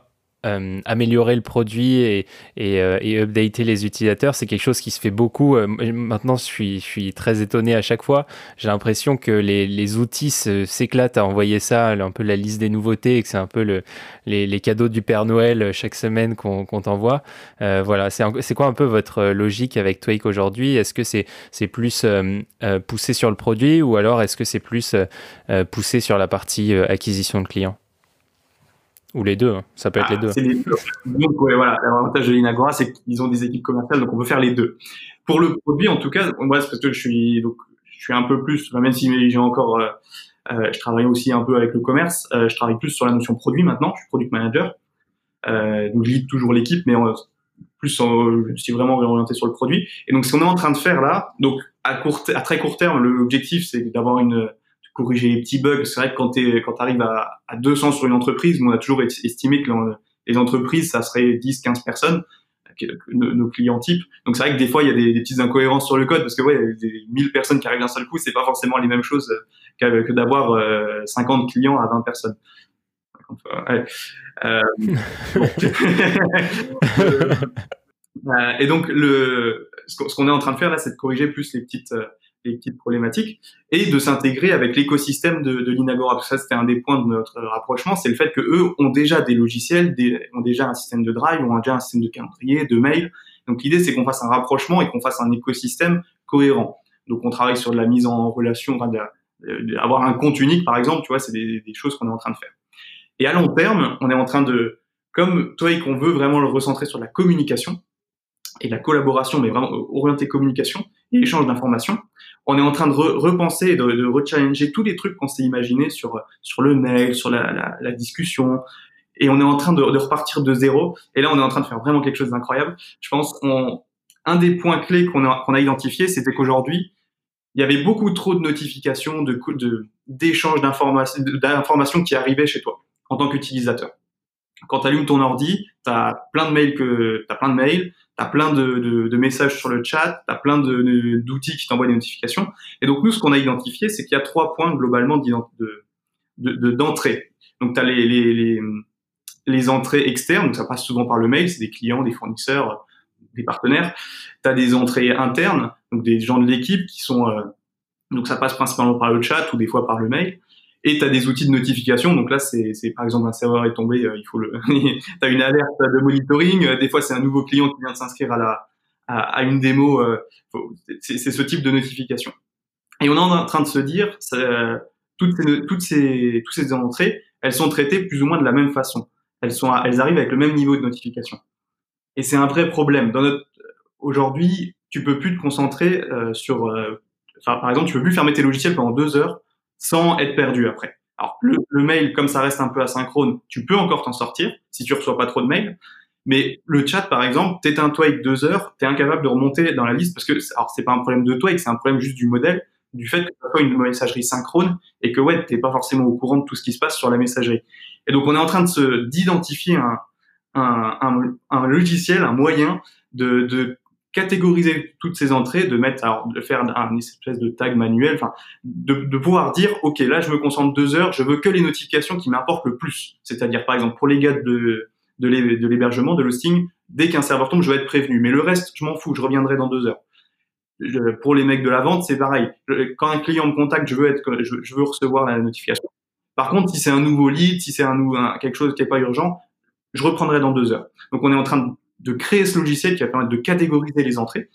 euh, améliorer le produit et, et, euh, et, updater les utilisateurs, c'est quelque chose qui se fait beaucoup. Euh, maintenant, je suis, je suis très étonné à chaque fois. J'ai l'impression que les, les outils s'éclatent à envoyer ça, un peu la liste des nouveautés, et que c'est un peu le, les, les, cadeaux du Père Noël chaque semaine qu'on t'envoie. voilà, c'est quoi un peu votre logique avec Twake aujourd'hui? Est-ce que c'est c'est plus poussé sur le produit ou alors est-ce que c'est plus poussé sur la partie acquisition de clients? Ou les deux, hein. ça peut être les ah, deux. Les deux. Donc, ouais, voilà, l'avantage de l'Inagora, c'est qu'ils ont des équipes commerciales, donc on peut faire les deux. Pour le produit, en tout cas, moi, c'est parce que je suis, donc, je suis un peu plus, même si j'ai encore, euh, euh, je travaille aussi un peu avec le commerce, euh, je travaille plus sur la notion produit maintenant, je suis product manager, donc je lis toujours l'équipe, mais plus, je suis vraiment réorienté sur le produit. Et donc, ce qu'on est en train de faire là, donc à court, à très court terme, l'objectif, c'est d'avoir une corriger les petits bugs. C'est vrai que quand tu quand arrives à, à 200 sur une entreprise, on a toujours estimé que les entreprises, ça serait 10, 15 personnes, nos clients types. Donc c'est vrai que des fois, il y a des, des, petites incohérences sur le code parce que ouais, il y a des 1000 personnes qui arrivent d'un seul coup, c'est pas forcément les mêmes choses que, que d'avoir euh, 50 clients à 20 personnes. Ouais. Euh, (laughs) (laughs) euh, et donc le, ce qu'on est en train de faire là, c'est de corriger plus les petites euh, les petites problématiques et de s'intégrer avec l'écosystème de, de l'Inagora. Ça, c'était un des points de notre rapprochement, c'est le fait que eux ont déjà des logiciels, ont déjà un système de drive, ont déjà un système de calendrier, de mail. Donc l'idée, c'est qu'on fasse un rapprochement et qu'on fasse un écosystème cohérent. Donc on travaille sur de la mise en relation, enfin, avoir un compte unique, par exemple, tu vois, c'est des, des choses qu'on est en train de faire. Et à long terme, on est en train de, comme toi et qu'on veut vraiment le recentrer sur la communication et la collaboration, mais vraiment orienter communication et échange d'informations on est en train de repenser et de, de rechallenger tous les trucs qu'on s'est imaginés sur sur le mail, sur la, discussion, et on est en train de, de, repartir de zéro. Et là, on est en train de faire vraiment quelque chose d'incroyable. Je pense on, un des points clés qu'on a qu'on a identifié, c'était qu'aujourd'hui, il y avait beaucoup trop de notifications, de d'échanges d'informations, d'informations qui arrivaient chez toi en tant qu'utilisateur. Quand tu allumes ton ordi, tu as plein de mails que t'as plein de mails, tu as plein de, de, de, messages sur le chat, tu as plein d'outils qui t'envoient des notifications. Et donc nous, ce qu'on a identifié, c'est qu'il y a trois points globalement d'entrée. De, donc tu as les, les, les, les, entrées externes, donc ça passe souvent par le mail, c'est des clients, des fournisseurs, des partenaires. Tu as des entrées internes, donc des gens de l'équipe qui sont... Euh, donc ça passe principalement par le chat ou des fois par le mail. Et tu as des outils de notification. Donc là, c'est par exemple un serveur est tombé, il faut le. (laughs) tu as une alerte de monitoring. Des fois, c'est un nouveau client qui vient de s'inscrire à à, une démo. c'est ce type de notification. Et on est en train de se dire, toutes ces, entrées, elles sont traitées plus ou moins de la même façon. Elles arrivent avec le même niveau de notification. Et c'est un vrai problème. Aujourd'hui, tu peux plus te concentrer euh, sur, euh, par exemple, tu peux plus fermer tes logiciels pendant deux heures sans être perdu après. Alors, le, le, mail, comme ça reste un peu asynchrone, tu peux encore t'en sortir si tu reçois pas trop de mails. Mais le chat, par exemple, t'éteins avec deux heures, t'es incapable de remonter dans la liste parce que, alors, c'est pas un problème de toi, c'est un problème juste du modèle du fait que tu pas une messagerie synchrone et que ouais, t'es pas forcément au courant de tout ce qui se passe sur la messagerie. Et donc on est en train de se d'identifier un, un, un, un, logiciel, un moyen de, de catégoriser toutes ces entrées, de mettre, alors de faire un espèce de tag manuel, enfin, de, de pouvoir dire, ok, là je me concentre deux heures, je veux que les notifications qui m'importent le plus. C'est-à-dire par exemple pour les gars de de l'hébergement, de l'hosting, dès qu'un serveur tombe, je vais être prévenu. Mais le reste, je m'en fous, je reviendrai dans deux heures pour les mecs de la vente, c'est pareil. Quand un client me contacte, je veux être, je, veux recevoir la notification. Par contre, si c'est un nouveau lead, si c'est un, nouveau quelque chose qui n'est pas urgent, je reprendrai dans deux heures. Donc, on est en train de, créer ce logiciel qui va permettre de catégoriser les entrées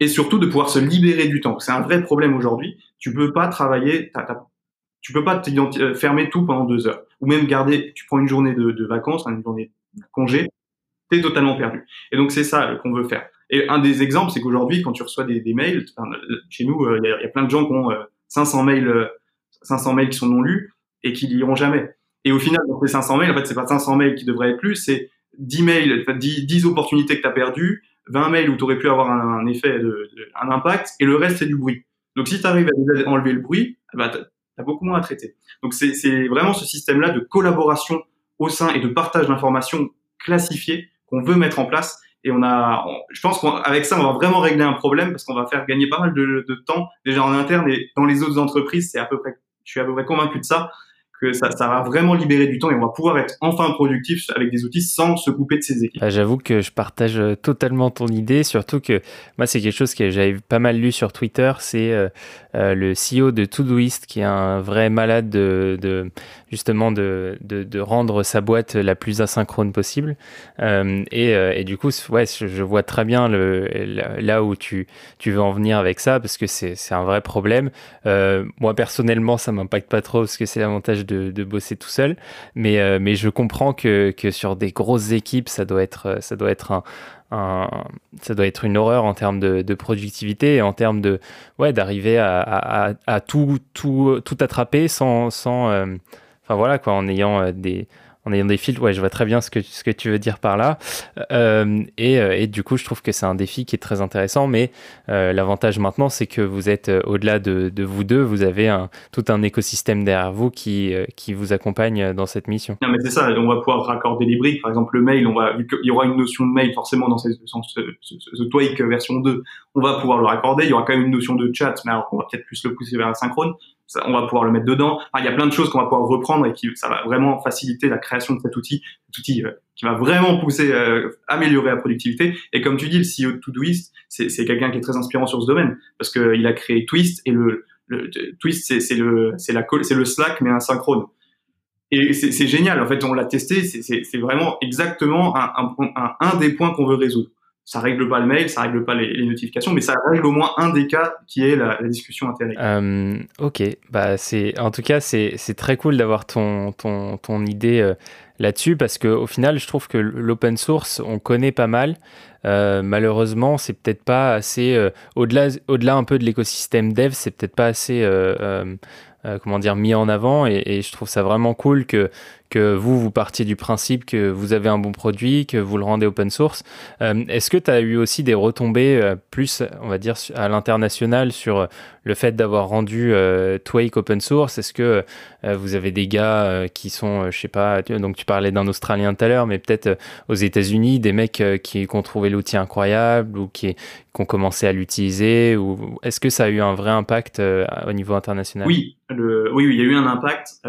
et surtout de pouvoir se libérer du temps. C'est un vrai problème aujourd'hui. Tu peux pas travailler, tu peux pas euh, fermer tout pendant deux heures ou même garder. Tu prends une journée de, de vacances, une journée de congé, t'es totalement perdu. Et donc, c'est ça qu'on veut faire. Et un des exemples, c'est qu'aujourd'hui, quand tu reçois des, mails, chez nous, euh, il y, a, plein de gens qui ont 500 euh, mails, 500 euh, mails qui sont non lus et qui liront jamais. Et au final, dans ces 500 mails, en fait, c'est pas 500 mails qui devraient être lus, c'est 10 mails, 10, 10 opportunités que tu as perdues, 20 mails où tu aurais pu avoir un, effet, un impact, et le reste, c'est du bruit. Donc, si tu arrives à enlever le bruit, bah, tu as beaucoup moins à traiter. Donc, c'est vraiment ce système-là de collaboration au sein et de partage d'informations classifiées qu'on veut mettre en place et on a, je pense qu'avec ça, on va vraiment régler un problème parce qu'on va faire gagner pas mal de, de, temps déjà en interne et dans les autres entreprises, c'est à peu près, je suis à peu près convaincu de ça que ça, va vraiment libérer du temps et on va pouvoir être enfin productif avec des outils sans se couper de ses équipes. Bah, j'avoue que je partage euh, totalement ton idée, surtout que moi c'est quelque chose que j'avais pas mal lu sur Twitter, c'est euh, euh, le CEO de Todoist qui est un vrai malade de, justement de, rendre sa boîte la plus asynchrone possible. Et, du coup, ouais, je vois très bien là où tu, tu veux en venir avec ça parce que c'est un vrai problème. Moi personnellement, ça m'impacte pas trop parce que c'est l'avantage de de, bosser tout seul. Mais, euh, mais je comprends que, que, sur des grosses équipes, ça doit être, ça doit être un, ça doit être une horreur en termes de, productivité et en termes de ouais d'arriver à, à, tout, tout, tout attraper sans, sans euh, enfin voilà quoi en ayant euh, des en ayant des filtres, ouais, je vois très bien ce que, ce que tu veux dire par là. Euh, et, euh, et, du coup, je trouve que c'est un défi qui est très intéressant. Mais euh, l'avantage maintenant, c'est que vous êtes euh, au-delà de, de, vous deux, vous avez un, tout un écosystème derrière vous qui, euh, qui vous accompagne dans cette mission. Non, mais c'est ça. On va pouvoir raccorder les briques. Par exemple, le mail, on va, vu qu'il y aura une notion de mail forcément dans, ce, dans ce, ce, ce, Twake version 2, on va pouvoir le raccorder. Il y aura quand même une notion de chat, mais alors on va peut-être plus le pousser vers la synchrone on va pouvoir le mettre dedans. il y a plein de choses qu'on va pouvoir reprendre et qui ça va vraiment faciliter la création de cet outil, outil euh, qui va vraiment pousser, euh, améliorer la productivité. Et comme tu dis, le CEO de Todoist, c'est, c'est quelqu'un qui est très inspirant sur ce domaine parce qu'il a créé Twist et le, Twist, c'est, le, c'est la, c'est le Slack mais asynchrone. Et c'est, génial. En fait, on l'a testé. C'est, vraiment exactement un, un des points qu'on veut résoudre ça règle pas le mail, ça règle pas les, notifications, mais ça règle au moins un des cas qui est la, discussion intérieure. Euh, ok, bah c'est en tout cas c'est très cool d'avoir ton, ton, ton idée euh, là-dessus parce que au final je trouve que l'open source on connaît pas mal. Euh, malheureusement, c'est peut-être pas assez au-delà au-delà un peu de l'écosystème dev, c'est peut-être pas assez euh, comment dire, mis en avant. Et, et, je trouve ça vraiment cool que, que vous, vous partiez du principe que vous avez un bon produit, que vous le rendez open source. Euh, Est-ce que tu as eu aussi des retombées euh, plus, on va dire, à l'international sur le fait d'avoir rendu euh, Twake open source? Est-ce que euh, vous avez des gars qui sont, je sais pas, donc tu parlais d'un Australien tout à l'heure, mais peut-être aux États-Unis, des mecs qui, ont trouvé l'outil incroyable ou qui, ont commencé à l'utiliser ou est-ce que ça a eu un vrai impact euh, au niveau international? Oui, oui, il y a eu un impact.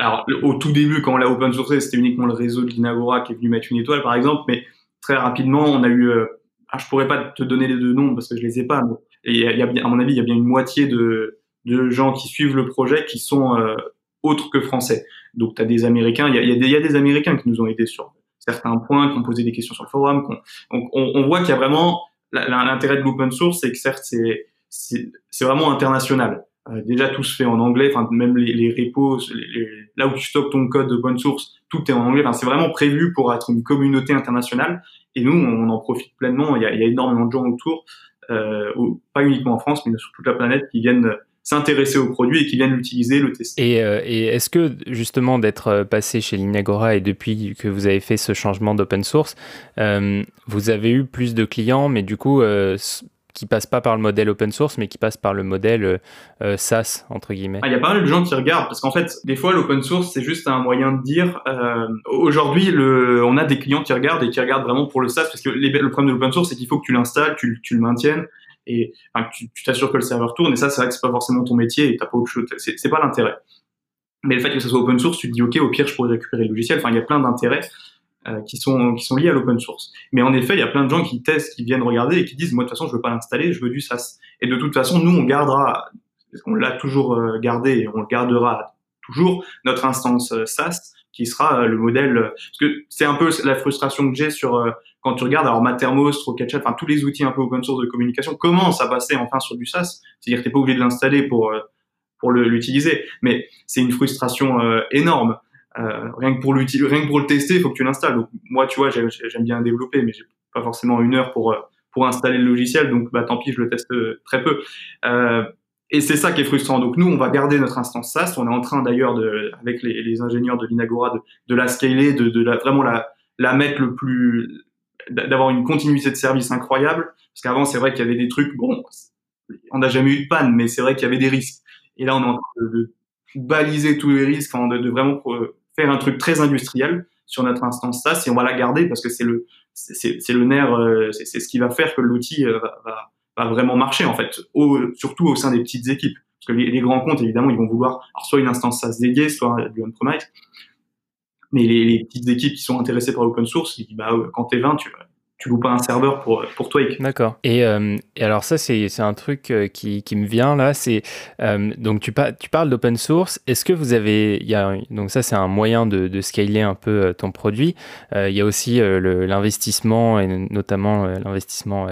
Euh, alors, au tout début, quand on l'a open sourcé, c'était uniquement le réseau de l'Inagora qui est venu mettre une étoile, par exemple, mais très rapidement, on a eu. Euh, ah, je pourrais pas te donner les deux noms parce que je les ai pas, mais et y a, à mon avis, il y a bien une moitié de, de gens qui suivent le projet qui sont autres que français. Donc, tu des Américains, il y a, y, a y a, des Américains qui nous ont aidés sur certains points, qui ont posé des questions sur le forum. On, on, on, voit qu'il y a vraiment l'intérêt de l'open source, c'est que certes, c'est vraiment international. Euh, déjà, tout se fait en anglais, enfin même les, repos, là où tu stockes ton code open source, tout est en anglais. Enfin, c'est vraiment prévu pour être une communauté internationale. Et nous, on en profite pleinement. Il y a, énormément de gens autour, euh, pas uniquement en France, mais sur toute la planète, qui viennent s'intéresser au produit et qui viennent l'utiliser, le tester. Et, euh, est-ce que justement d'être passé chez Linagora et depuis que vous avez fait ce changement d'open source, vous avez eu plus de clients, mais du coup qui passent pas par le modèle open source, mais qui passent par le modèle euh, SaaS entre guillemets. Ah, il y a pas mal de gens qui regardent parce qu'en fait, des fois, l'open source c'est juste un moyen de dire. Euh, Aujourd'hui, on a des clients qui regardent et qui regardent vraiment pour le SaaS parce que le problème de l'open source c'est qu'il faut que tu l'installes, tu, tu le maintiennes et enfin, tu t'assures que le serveur tourne. Et ça, c'est vrai que c'est pas forcément ton métier et t'as pas autre chose. C'est pas l'intérêt. Mais le fait que ce soit open source, tu te dis ok, au pire, je pourrais récupérer le logiciel. Enfin, il y a plein d'intérêts euh, qui sont qui sont liés à l'open source. Mais en effet, il y a plein de gens qui testent, qui viennent regarder et qui disent moi de toute façon, je veux pas l'installer, je veux du SaaS. Et de toute façon, nous, on gardera, on l'a toujours euh, gardé et on le gardera toujours notre instance euh, SaaS qui sera le modèle. Parce que c'est un peu la frustration que j'ai sur quand tu regardes, alors Mattermost, Rocketshop, enfin tous les outils un peu open source de communication commencent à passer enfin sur du SaaS? C'est-à-dire que t'es pas obligé de l'installer pour pour l'utiliser, mais c'est une frustration énorme. Euh, rien que pour rien que pour le tester, il faut que tu l'installes. Donc moi, tu vois, j'aime bien développer, mais j'ai pas forcément une heure pour pour installer le logiciel, donc bah tant pis, je le teste très peu. et c'est ça qui est frustrant. Donc nous, on va garder notre instance SaaS. On est en train d'ailleurs de, avec les, ingénieurs de l'Inagora, de, de la scaler, de, de la, vraiment la, la mettre le plus d'avoir une continuité de service incroyable. Parce qu'avant, c'est vrai qu'il y avait des trucs, bon, on n'a jamais eu de panne, mais c'est vrai qu'il y avait des risques. Et là, on est en train de, baliser tous les risques, de, de, vraiment un truc très industriel sur notre instance SaaS et on va la garder parce que c'est le, c'est le nerf, euh, c'est ce qui va faire que l'outil euh, va, va, vraiment marcher, en fait, surtout au sein des petites équipes. Parce que les, grands comptes, évidemment, ils vont vouloir soit une instance SaaS dédiée, soit du on-premise. Mais les, petites équipes qui sont intéressées par l'open source, ils disent, bah, quand t'es 20, tu, tu loues pas un serveur pour, pour Twake. D'accord. Et, euh, et, alors ça, c'est un truc euh, qui, qui, me vient là. C'est euh, donc tu, tu parles d'open source. Est-ce que vous avez, y a, donc ça c'est un moyen de, scaler un peu ton produit. Il y a aussi l'investissement et notamment l'investissement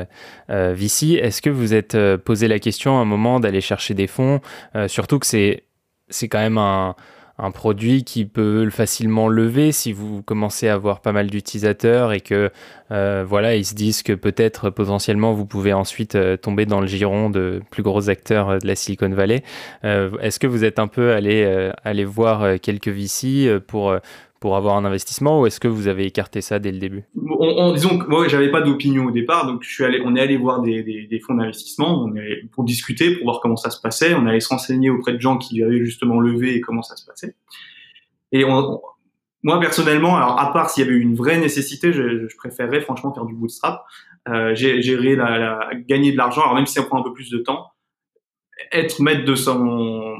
VC. Est-ce que vous êtes posé la question à un moment d'aller chercher des fonds, surtout que c'est c'est quand même un un produit qui peut facilement lever si vous commencez à avoir pas mal d'utilisateurs et que euh, voilà ils se disent que peut-être potentiellement vous pouvez ensuite euh, tomber dans le giron de plus gros acteurs euh, de la Silicon Valley. Est-ce que vous êtes un peu allé aller voir quelques VC pour pour avoir un investissement ou est-ce que vous avez écarté ça dès le début? On, on, Disons que moi, j'avais pas d'opinion au départ, donc je suis allé, on est allé voir des, fonds d'investissement pour discuter, pour voir comment ça se passait. On allait se renseigner auprès de gens qui avaient justement levé et comment ça se passait. Et moi personnellement, alors à part s'il y avait une vraie nécessité, je, préférerais franchement faire du bootstrap, euh, gérer la, gagner de l'argent. Alors même si ça prend un peu plus de temps, être maître de son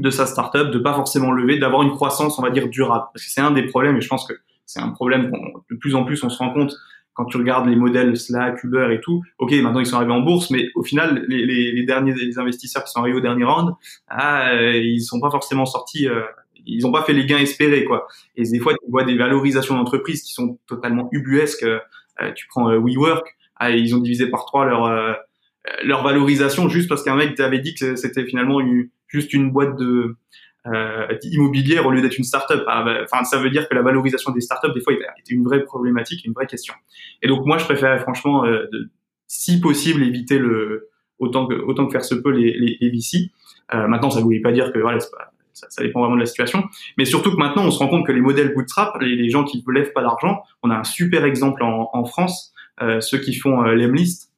de sa startup, de pas forcément lever, d'avoir une croissance, on va dire, durable. Parce que c'est un des problèmes, et je pense que c'est un problème de plus en plus on se rend compte quand tu regardes les modèles Slack, Uber et tout. Ok, maintenant ils sont arrivés en bourse, mais au final, les, les, les derniers les investisseurs qui sont arrivés au dernier round, ah, euh, ils sont pas forcément sortis. Euh, ils ont pas fait les gains espérés, quoi. Et des fois, tu vois des valorisations d'entreprises qui sont totalement ubuesques. Euh, tu prends WeWork, ah, ils ont divisé par trois leur leur valorisation juste parce qu'un mec t'avait dit que c'était finalement une, juste une boîte de euh, immobilière au lieu d'être une startup. Ah, bah, enfin, ça veut dire que la valorisation des startups des fois était une vraie problématique, une vraie question. Et donc moi, je préférais franchement, euh, si possible, éviter le autant que autant que faire se peut les, les, les VC. Euh, maintenant, ça ne voulait pas dire que voilà, pas, ça, ça, dépend vraiment de la situation, mais surtout que maintenant, on se rend compte que les modèles bootstrap, les, les gens qui ne lèvent pas d'argent, on a un super exemple en, en France, euh, ceux qui font euh, l'Emlist,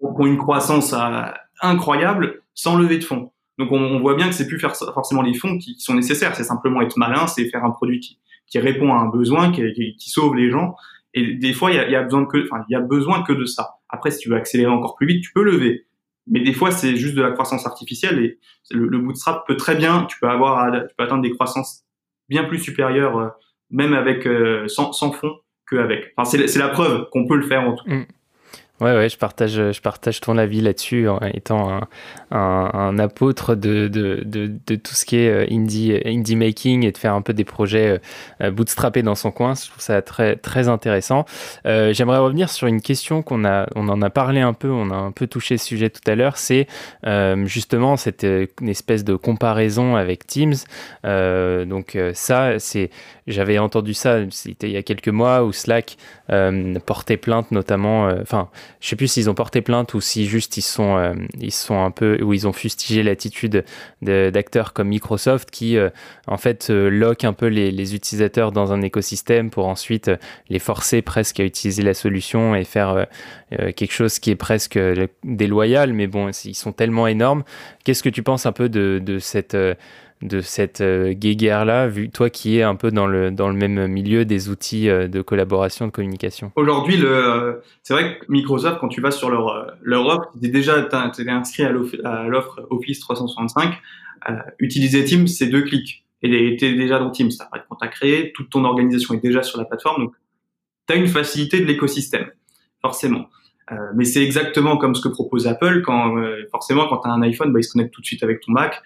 ont une croissance à, euh, incroyable sans lever de fonds. Donc on, on voit bien que c'est plus faire forcément les fonds qui, sont nécessaires, c'est simplement être malin, c'est faire un produit qui, qui, répond à un besoin, qui, qui, sauve les gens. Et des fois, il y a, y a, besoin que, enfin, il y a besoin que de ça. Après, si tu veux accélérer encore plus vite, tu peux lever. Mais des fois, c'est juste de la croissance artificielle et le, le, bootstrap peut très bien, tu peux avoir, tu peux atteindre des croissances bien plus supérieures, euh, même avec euh, sans, sans fonds qu'avec. Enfin, c'est la preuve qu'on peut le faire en tout cas. Mmh. Ouais, ouais, je partage, je partage ton avis là-dessus en étant un, un, apôtre de, de, de, tout ce qui est euh, indie, indie making et de faire un peu des projets euh, bootstrappés dans son coin. Je trouve ça très, très intéressant. Euh, J'aimerais revenir sur une question qu'on a, on en a parlé un peu, on a un peu touché ce sujet tout à l'heure. C'est justement cette espèce de comparaison avec Teams. Donc ça, c'est, j'avais entendu ça, c'était il y a quelques mois où Slack portait plainte notamment, enfin, je sais plus s'ils ont porté plainte ou si juste ils sont, euh, ils sont un peu, ils ont fustigé l'attitude d'acteurs comme Microsoft qui, euh, en fait, euh, un peu les, utilisateurs dans un écosystème pour ensuite les forcer presque à utiliser la solution et faire quelque chose qui est presque déloyal. Mais bon, ils sont tellement énormes. Qu'est-ce que tu penses un peu de cette de cette euh, guéguerre-là, toi qui es un peu dans le, dans le même milieu des outils euh, de collaboration, de communication Aujourd'hui, c'est vrai que Microsoft, quand tu vas sur leur, euh, leur offre, tu es déjà es inscrit à l'offre Office 365, euh, utiliser Teams, c'est deux clics. Et tu es déjà dans Teams, tu de compte à créer, toute ton organisation est déjà sur la plateforme, donc tu as une facilité de l'écosystème, forcément. Mais c'est exactement comme ce que propose Apple quand forcément quand tu as un iPhone, bah, il se connecte tout de suite avec ton Mac.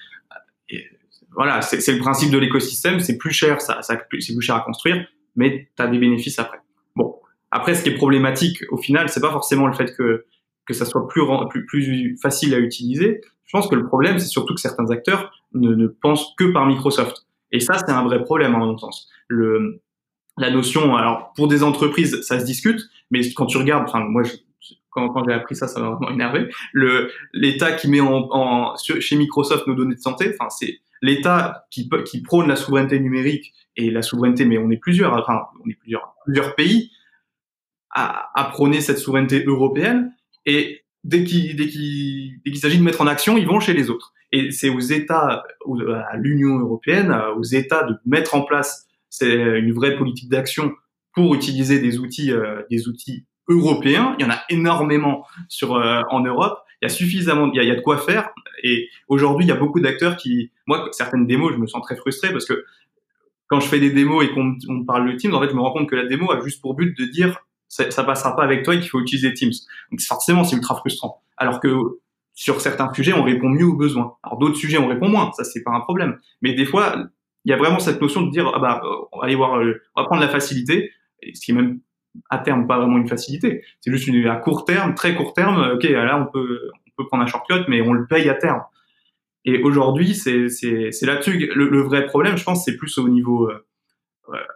Voilà, c'est le principe de l'écosystème. C'est plus cher, ça, ça c'est plus cher à construire, mais tu as des bénéfices après. Bon, après, ce qui est problématique au final, c'est pas forcément le fait que que ça soit plus, plus, plus facile à utiliser. Je pense que le problème, c'est surtout que certains acteurs ne, ne pensent que par Microsoft. Et ça, c'est un vrai problème, à mon sens. Le, la notion, alors pour des entreprises, ça se discute, mais quand tu regardes, enfin moi, quand, quand j'ai appris ça, ça m'a vraiment énervé. Le l'État qui met en, en, chez Microsoft nos données de santé, enfin c'est l'État qui, prône la souveraineté numérique et la souveraineté, mais on est plusieurs, enfin, on est plusieurs, pays à, prôner cette souveraineté européenne. Et dès qu'il s'agit de mettre en action, ils vont chez les autres. Et c'est aux États, à l'Union européenne, aux États de mettre en place une vraie politique d'action pour utiliser des outils, euh, européens. Il y en a énormément euh, en Europe il y a suffisamment, il y a de quoi faire. Et aujourd'hui, il y a beaucoup d'acteurs qui, moi, certaines démos, je me sens très frustré parce que quand je fais des démos et qu'on on parle de Teams, en fait, je me rends compte que la démo a juste pour but de dire ça, ça passera pas avec toi et qu'il faut utiliser Teams. Donc forcément, c'est ultra frustrant. Alors que sur certains sujets, on répond mieux aux besoins. Alors d'autres sujets, on répond moins. Ça, c'est pas un problème. Mais des fois, il y a vraiment cette notion de dire, ah bah, on va aller voir, euh, on va prendre la facilité, ce qui est même à terme pas vraiment une facilité. C'est juste une, à court terme, très court terme. Ok, là on peut prendre un shortcut, mais on le paye à terme. Et aujourd'hui, c'est là-dessus le, vrai problème. Je pense, c'est plus au niveau euh,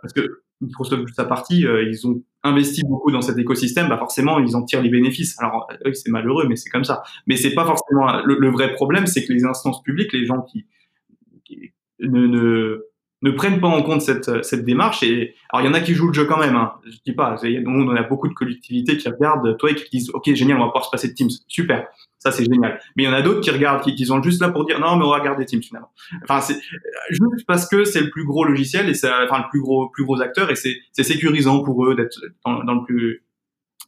parce que Microsoft sa partie, euh, ils ont investi beaucoup dans cet écosystème, bah forcément ils en tirent les bénéfices. Alors oui, c'est malheureux, mais c'est comme ça. Mais c'est pas forcément le, vrai problème, c'est que les instances publiques, les gens qui, ne ne prennent pas en compte cette, cette démarche. Et alors, il y en a qui jouent le jeu quand même. Hein. Je dis pas. On a beaucoup de collectivités qui regardent toi et qui disent, ok, génial, on va pouvoir se passer de Teams. Super, ça c'est génial. Mais il y en a d'autres qui regardent, qui, qui, sont juste là pour dire, non, mais on va regarder Teams finalement. Enfin, c'est juste parce que c'est le plus gros logiciel et c'est enfin le plus gros, plus gros acteur et c'est, sécurisant pour eux d'être dans, le plus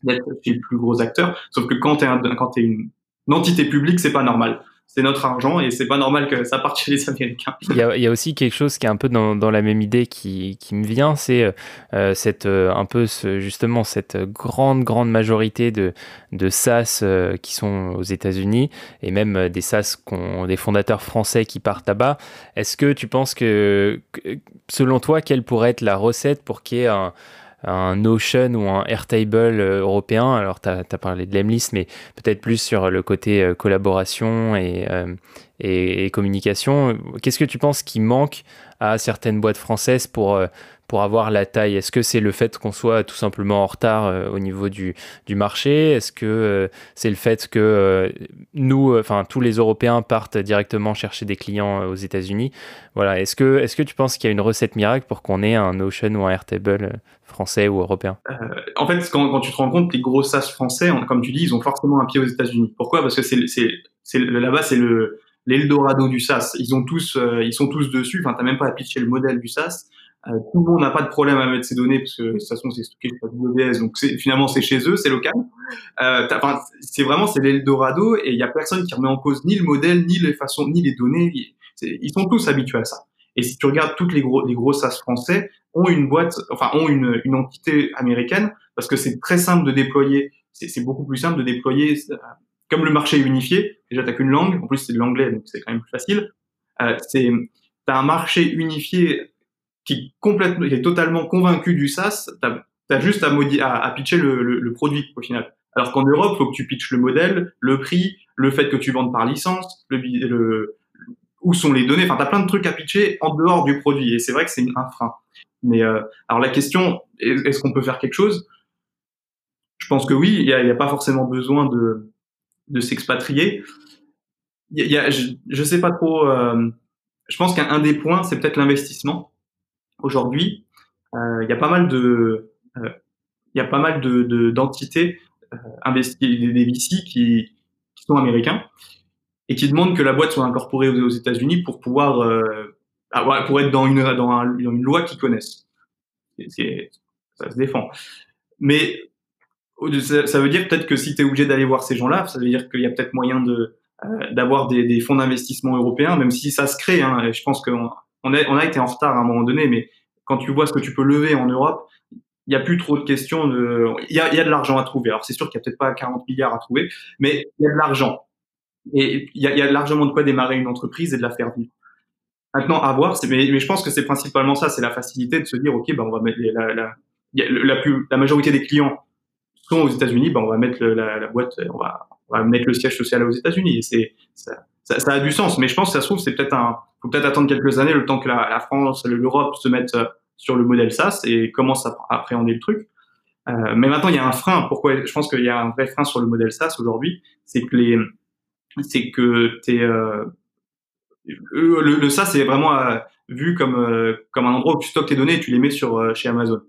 d'être chez le plus gros acteur. Sauf que quand t'es un, quand t'es une entité publique, c'est pas normal c'est notre argent et c'est pas normal que ça parte chez les Américains. Il y a, aussi quelque chose qui est un peu dans, la même idée qui, me vient, c'est euh, cette euh, un peu justement cette grande grande majorité de, de SaaS euh, qui sont aux États-Unis et même euh, des SaaS ont des fondateurs français qui partent là-bas. Est-ce que tu penses que, que, selon toi, quelle pourrait être la recette pour qu'il y ait un un Notion ou un Airtable euh, européen. Alors, tu as, parlé de l'Emlist, mais peut-être plus sur le côté euh, collaboration euh, et, et communication. Qu'est-ce que tu penses qui manque à certaines boîtes françaises pour, pour avoir la taille Est-ce que c'est le fait qu'on soit tout simplement en retard euh, au niveau du, du marché? Est-ce que euh, c'est le fait que euh, nous, enfin tous les Européens partent directement chercher des clients aux États-Unis? Voilà. Est-ce que, est-ce que tu penses qu'il y a une recette miracle pour qu'on ait un Notion ou un Airtable français ou européen? En fait, quand, tu te rends compte, les gros SaaS français, comme tu dis, ils ont forcément un pied aux États-Unis. Pourquoi? Parce que là-bas, c'est le l'Eldorado du SaaS. Ils ont tous, ils sont tous dessus. Enfin, t'as même pas à pitcher le modèle du SaaS. Euh, tout le monde n'a pas de problème à mettre ses données parce que de toute façon c'est stocké sur AWS, donc finalement c'est chez eux, c'est local. Euh, c'est vraiment c'est l'Eldorado et il y a personne qui remet en cause ni le modèle, ni les façons, ni les données. Ils sont tous habitués à ça. Et si tu regardes toutes les gros les gros SaaS français ont une boîte, enfin ont une, une entité américaine parce que c'est très simple de déployer c'est beaucoup plus simple de déployer, comme le marché unifié, déjà t'as qu'une langue, en plus c'est de l'anglais, donc c'est quand même plus facile. Euh, c'est t'as un marché unifié qui complètement, qui est totalement convaincu du SaaS. T'as as juste à, à, à pitcher le, le, produit au final. Alors qu'en Europe, faut que tu pitches le modèle, le prix, le fait que tu vendes par licence, le, le où sont les données. Enfin, t'as plein de trucs à pitcher en dehors du produit. Et c'est vrai que c'est un frein. Mais euh, alors la question, est-ce qu'on peut faire quelque chose? Je pense que oui. Il n'y a, a, pas forcément besoin de, de s'expatrier. Il y a, je, je sais pas trop. Euh, je pense qu'un des points, c'est peut-être l'investissement. Aujourd'hui, euh, il y a pas mal de, euh, il y a pas mal de d'entités euh, investies, des VC qui, sont américains et qui demandent que la boîte soit incorporée aux, États-Unis pour pouvoir pour être dans une dans, une loi qu'ils connaissent. Ça se défend. Mais ça, veut dire peut-être que si tu es obligé d'aller voir ces gens-là, ça veut dire qu'il y a peut-être moyen de d'avoir des, fonds d'investissement européens, même si ça se crée. Hein, je pense qu'on on a, été en retard à un moment donné, mais quand tu vois ce que tu peux lever en Europe, il n'y a plus trop de questions. Il y a, de l'argent à trouver. Alors c'est sûr qu'il y a peut-être pas 40 milliards à trouver, mais il y a de l'argent. Et il y a, il largement de quoi démarrer une entreprise et de la faire vivre. Maintenant, à voir, mais, je pense que c'est principalement ça, c'est la facilité de se dire, OK, ben, on va mettre la, la, plus, la majorité des clients sont aux États-Unis, ben, on va mettre la, boîte, on va, mettre le siège social aux États-Unis. C'est, ça, ça, ça, a du sens. Mais je pense que ça se trouve, c'est peut-être un, faut peut-être attendre quelques années le temps que la, France, l'Europe se mettent euh, sur le modèle SaaS et commencent à appréhender le truc. Euh, mais maintenant, il y a un frein. Pourquoi? Je pense qu'il y a un vrai frein sur le modèle SaaS aujourd'hui, c'est que les, c'est que t'es, euh, le, SaaS c'est vraiment vu comme comme un endroit où tu stockes tes données et tu les mets sur chez Amazon.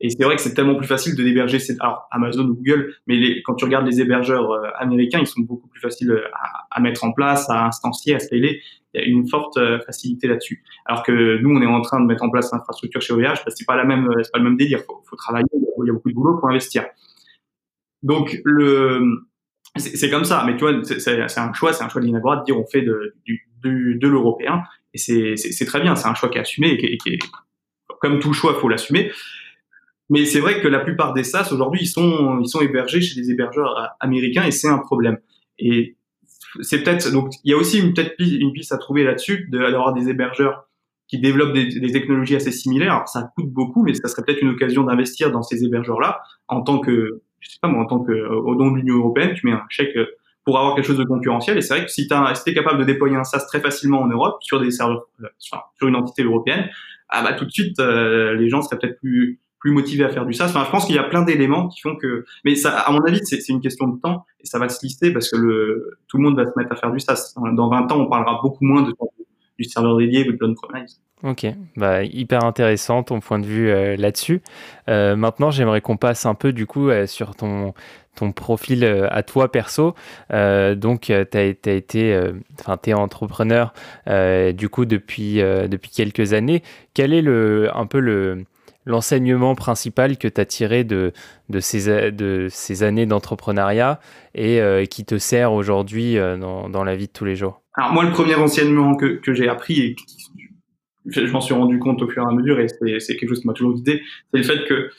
Et c'est vrai que c'est tellement plus facile de d'héberger alors Amazon ou Google, mais quand tu regardes les hébergeurs américains, ils sont beaucoup plus faciles à, à, mettre en place, à instancier, à scaler. Y a une forte euh, facilité là-dessus. Alors que nous, on est en train de mettre en place l'infrastructure chez OVH, parce que c'est pas la même, c'est pas le même délire. Faut, faut travailler, il y a beaucoup de boulot pour investir. Donc le, c'est comme ça. Mais tu vois, c'est un choix, c'est un choix de de dire on fait de, l'européen, et c'est très bien. C'est un choix qui est assumé et qui, qui est, comme tout choix, faut l'assumer. Mais c'est vrai que la plupart des SaaS aujourd'hui, ils sont, ils sont hébergés chez des hébergeurs euh, américains et c'est un problème. Et c'est peut-être donc il y a aussi une peut-être une piste à trouver là-dessus d'avoir des hébergeurs qui développent des, technologies assez similaires. Alors, ça coûte beaucoup, mais ça serait peut-être une occasion d'investir dans ces hébergeurs-là en tant que je sais pas moi en tant que au nom de l'Union européenne, tu mets un chèque euh, pour avoir quelque chose de concurrentiel. Et c'est vrai que si tu capable de déployer un SaaS très facilement en Europe sur des serveurs, euh, sur, une entité européenne, ah bah tout de suite les gens seraient peut-être plus plus motivé à faire du SaaS. Enfin, je pense qu'il y a plein d'éléments qui font que, mais à mon avis, c'est une question de temps et ça va se lister parce que tout le monde va se mettre à faire du SaaS. Dans 20 ans, on parlera beaucoup moins du serveur dédié ou de l'on-premise. Ok, bah, hyper intéressant ton point de vue euh, là-dessus. Euh, maintenant, j'aimerais qu'on passe un peu du coup euh, sur ton, ton profil à toi perso. donc, tu as, été, enfin, tu es entrepreneur du coup depuis, depuis quelques années. Quel est le, un peu le, l'enseignement principal que tu as tiré de, de, ces, de ces années d'entrepreneuriat et euh, qui te sert aujourd'hui euh, dans, dans, la vie de tous les jours? Alors moi, le premier enseignement que, que j'ai appris et je, m'en suis rendu compte au fur et à mesure et c'est quelque chose qui m'a toujours guidé, c'est le fait que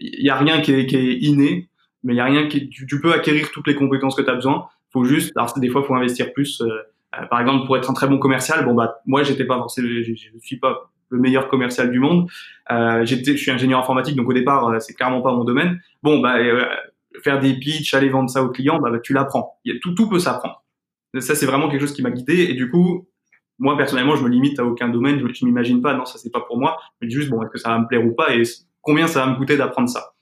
il y a rien qui est, inné, mais il y a rien qui tu, peux acquérir toutes les compétences que tu as besoin. Faut juste, alors des fois, faut investir plus. Euh, par exemple, pour être un très bon commercial, bon bah moi, j'étais pas forcément, je, je suis pas le meilleur commercial du monde. Euh, j'étais, je suis ingénieur informatique, donc au départ, euh, c'est clairement pas mon domaine. Bon, bah, euh, faire des pitchs, aller vendre ça aux clients, bah, bah tu l'apprends. Tout, tout peut s'apprendre. Ça, c'est vraiment quelque chose qui m'a guidé. Et du coup, moi, personnellement, je me limite à aucun domaine. Je, je m'imagine pas, non, ça, c'est pas pour moi. Mais juste, bon, est-ce que ça va me plaire ou pas et combien ça va me coûter d'apprendre ça?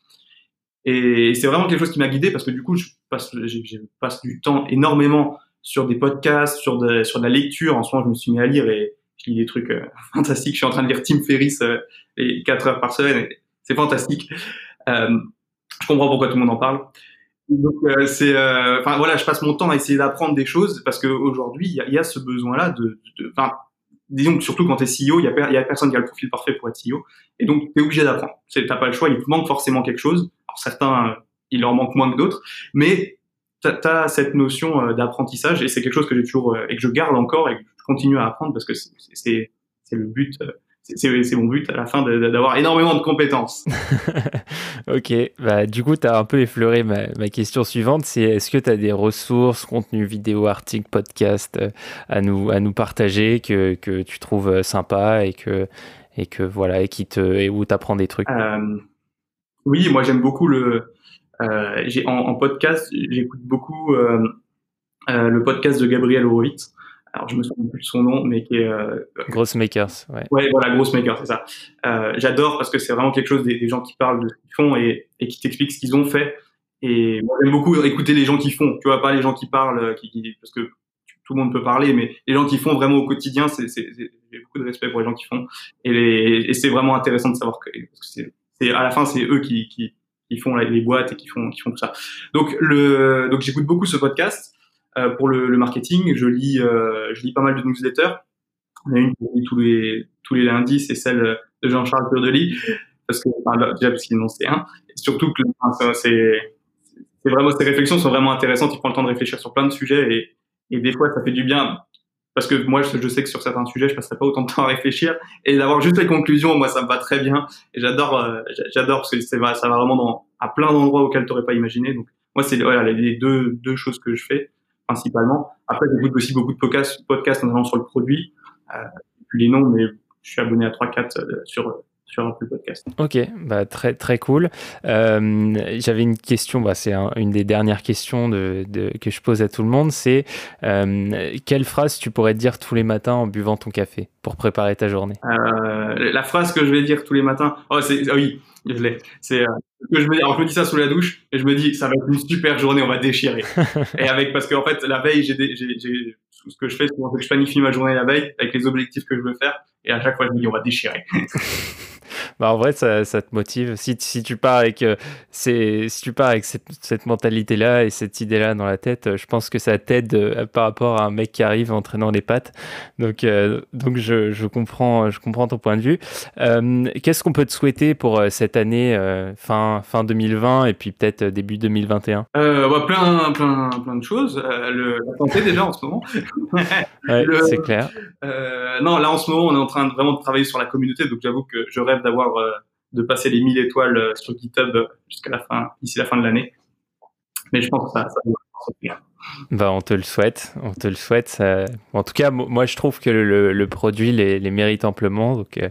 Et c'est vraiment quelque chose qui m'a guidé parce que du coup, je passe, je, passe du temps énormément sur des podcasts, sur de, sur de la lecture. En ce moment, je me suis mis à lire et je lis des trucs euh, (laughs) fantastiques. Je suis en train de lire Tim Ferriss euh, les 4 heures par semaine. C'est fantastique. Euh, je comprends pourquoi tout le monde en parle. Donc euh, c'est, enfin voilà, je passe mon temps à essayer d'apprendre des choses parce qu'aujourd'hui il y a, y a, ce besoin-là de, enfin disons que surtout quand tu es CEO, il y a, personne qui a le profil parfait pour être CEO et donc tu es obligé d'apprendre. Tu n'as pas le choix, il te manque forcément quelque chose. Alors certains, il leur manque moins que d'autres, mais tu as, cette notion d'apprentissage et c'est quelque chose que j'ai toujours et que je garde encore et continue à apprendre parce que c'est le but, c'est mon but à la fin d'avoir énormément de compétences. (laughs) ok, bah, du coup, tu as un peu effleuré ma, ma question suivante, c'est est-ce que tu as des ressources, contenus vidéo, articles, podcasts euh, à nous, à nous partager que, que tu trouves euh, sympa et que, et que voilà, et qui te, et où tu apprends des trucs? Euh, Oui, moi j'aime beaucoup le, euh, j'ai en, en, podcast, j'écoute beaucoup euh, le podcast de Gabriel Horowitz alors je me souviens plus de son nom, mais qui est euh, Gross Makers, ouais. Ouais, voilà, Gross Makers, c'est ça. Euh, J'adore parce que c'est vraiment quelque chose des, des, gens qui parlent de ce qu'ils font et, et qui t'expliquent ce qu'ils ont fait. Et moi j'aime beaucoup écouter les gens qui font. Tu vois pas les gens qui parlent, euh, qui, qui, parce que tout le monde peut parler, mais les gens qui font vraiment au quotidien, c'est j'ai beaucoup de respect pour les gens qui font. Et, et c'est vraiment intéressant de savoir que, parce que c'est à la fin c'est eux qui, qui, qui font les boîtes et qui font qui font tout ça. Donc le donc j'écoute beaucoup ce podcast. Euh, pour le, le, marketing, je lis, euh, je lis pas mal de newsletters. Il y en a une que tous les, tous les lundis, c'est celle de Jean-Charles Purdely, parce que, déjà parce qu'il en sait un, surtout que enfin, c'est, vraiment, ses réflexions sont vraiment intéressantes, il prend le temps de réfléchir sur plein de sujets, et, et des fois, ça fait du bien, parce que moi, je, sais que sur certains sujets, je passerai pas autant de temps à réfléchir, et d'avoir juste les conclusions, moi, ça me va très bien, et j'adore, euh, j'adore, parce que c'est, ça va vraiment dans, à plein d'endroits auxquels tu n'aurais pas imaginé, donc, moi, c'est voilà, les deux, deux choses que je fais principalement. Après, j'écoute aussi beaucoup de podcasts, podcasts notamment sur le produit. Euh, les noms, mais je suis abonné à 3-4 euh, sur sur Apple Podcast. Ok, bah, très, très cool. Euh, J'avais une question, bah, c'est un, une des dernières questions de, de, que je pose à tout le monde, c'est euh, quelle phrase tu pourrais dire tous les matins en buvant ton café pour préparer ta journée? Euh, La phrase que je vais dire tous les matins, oh, c'est, ah oui, je l'ai. C'est que je me dis, alors je me dis ça sous la douche et je me dis ça va être une super journée, on va déchirer. (laughs) et avec parce qu'en fait la veille, j'ai ce que je fais, c'est que je planifie ma journée la veille avec les objectifs que je veux faire et à chaque fois je me dis on va déchirer. (laughs) bah en vrai, ça, ça, te motive. Si, si tu pars avec, euh, si tu pars avec cette, cette mentalité-là et cette idée-là dans la tête, euh, je pense que ça t'aide euh, par rapport à un mec qui arrive entraînant les pattes. Donc, euh, donc je, je, comprends, je comprends ton point de vue. Qu'est-ce qu'on peut te souhaiter pour cette année, fin, fin 2020 et puis peut-être début 2021 bah, plein, plein, plein de choses. le, la santé déjà en ce moment. ouais, (laughs) c'est clair. non, là en ce moment, on est en train de vraiment de travailler sur la communauté, donc j'avoue que je rêve d'avoir de passer les 1000 étoiles sur GitHub jusqu'à la fin, d'ici la fin de l'année. Mais je pense que ça, ça va sortir. Bah, on te le souhaite, on te le souhaite. En tout cas, moi je trouve que le, produit les, mérite amplement. Donc, euh,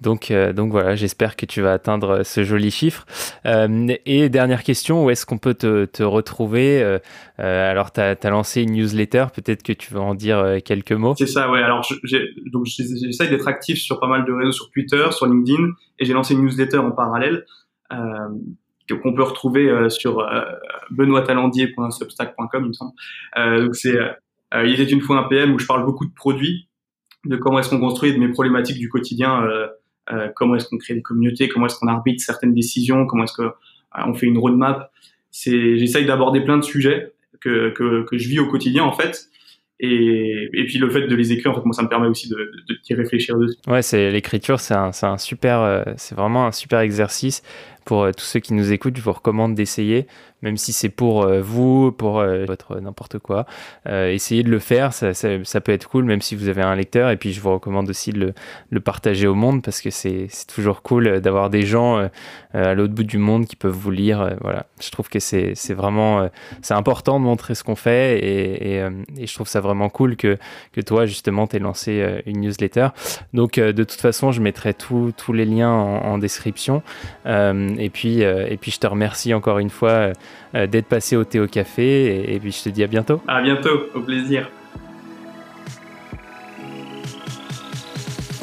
donc, euh, donc voilà, j'espère que tu vas atteindre ce joli chiffre. Euh, et dernière question, où est-ce qu'on peut te, retrouver Alors, tu as, as, lancé une newsletter, peut-être que tu vas en dire quelques mots? C'est ça, ouais. Alors, j'essaie d'être actif sur pas mal de réseaux, sur Twitter, sur LinkedIn, et j'ai lancé une newsletter en parallèle qu'on peut retrouver euh, sur euh, benoîtalandier.substack.com, il me semble. Euh, donc c'est il était une fois un PM où je parle beaucoup de produits, de comment est-ce qu'on construit, de mes problématiques du quotidien, comment est-ce qu'on crée des communautés, comment est-ce qu'on arbitre certaines décisions, comment est-ce que on fait une roadmap. J'essaye d'aborder plein de sujets que, que, je vis au quotidien en fait et, et, puis le fait de les écrire, en fait, moi, ça me permet aussi de, de, réfléchir dessus. Ouais, c'est l'écriture, c'est un, un, super, c'est vraiment un super exercice pour euh, tous ceux qui nous écoutent. Je vous recommande d'essayer, même si c'est pour euh, vous, pour votre n'importe quoi. essayez de le faire, ça, peut être cool, même si vous avez un lecteur. Et puis, je vous recommande aussi de le, partager au monde parce que c'est toujours cool d'avoir des gens à l'autre bout du monde qui peuvent vous lire. voilà, je trouve que c'est vraiment, c'est important de montrer ce qu'on fait et, je trouve ça vraiment cool que, que toi, justement, tu lancé euh, une newsletter. Donc, euh, de toute façon, je mettrai tous les liens en, description. Euh, et, puis, et puis, je te remercie encore une fois d'être passé au Théo Café. Et, et puis, je te dis à bientôt. À bientôt, au plaisir.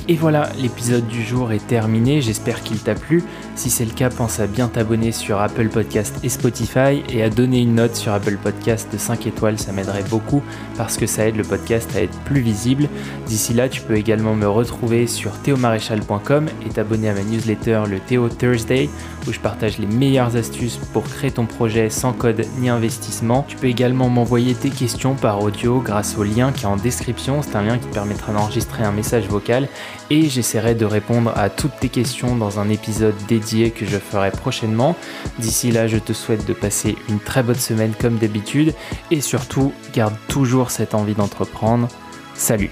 Et voilà, l'épisode du jour est terminé, j'espère qu'il t'a plu. Si c'est le cas, pense à bien t'abonner sur Apple Podcast et Spotify et à donner une note sur Apple Podcast de 5 étoiles, ça m'aiderait beaucoup parce que ça aide le podcast à être plus visible. D'ici là, tu peux également me retrouver sur théomaréchal.com et t'abonner à ma newsletter le Théo Thursday où je partage les meilleures astuces pour créer ton projet sans code ni investissement. Tu peux également m'envoyer tes questions par audio grâce au lien qui est en description, c'est un lien qui permettra d'enregistrer un message vocal et j'essaierai de répondre à toutes tes questions dans un épisode dédié que je ferai prochainement. D'ici là, je te souhaite de passer une très bonne semaine comme d'habitude et surtout, garde toujours cette envie d'entreprendre. Salut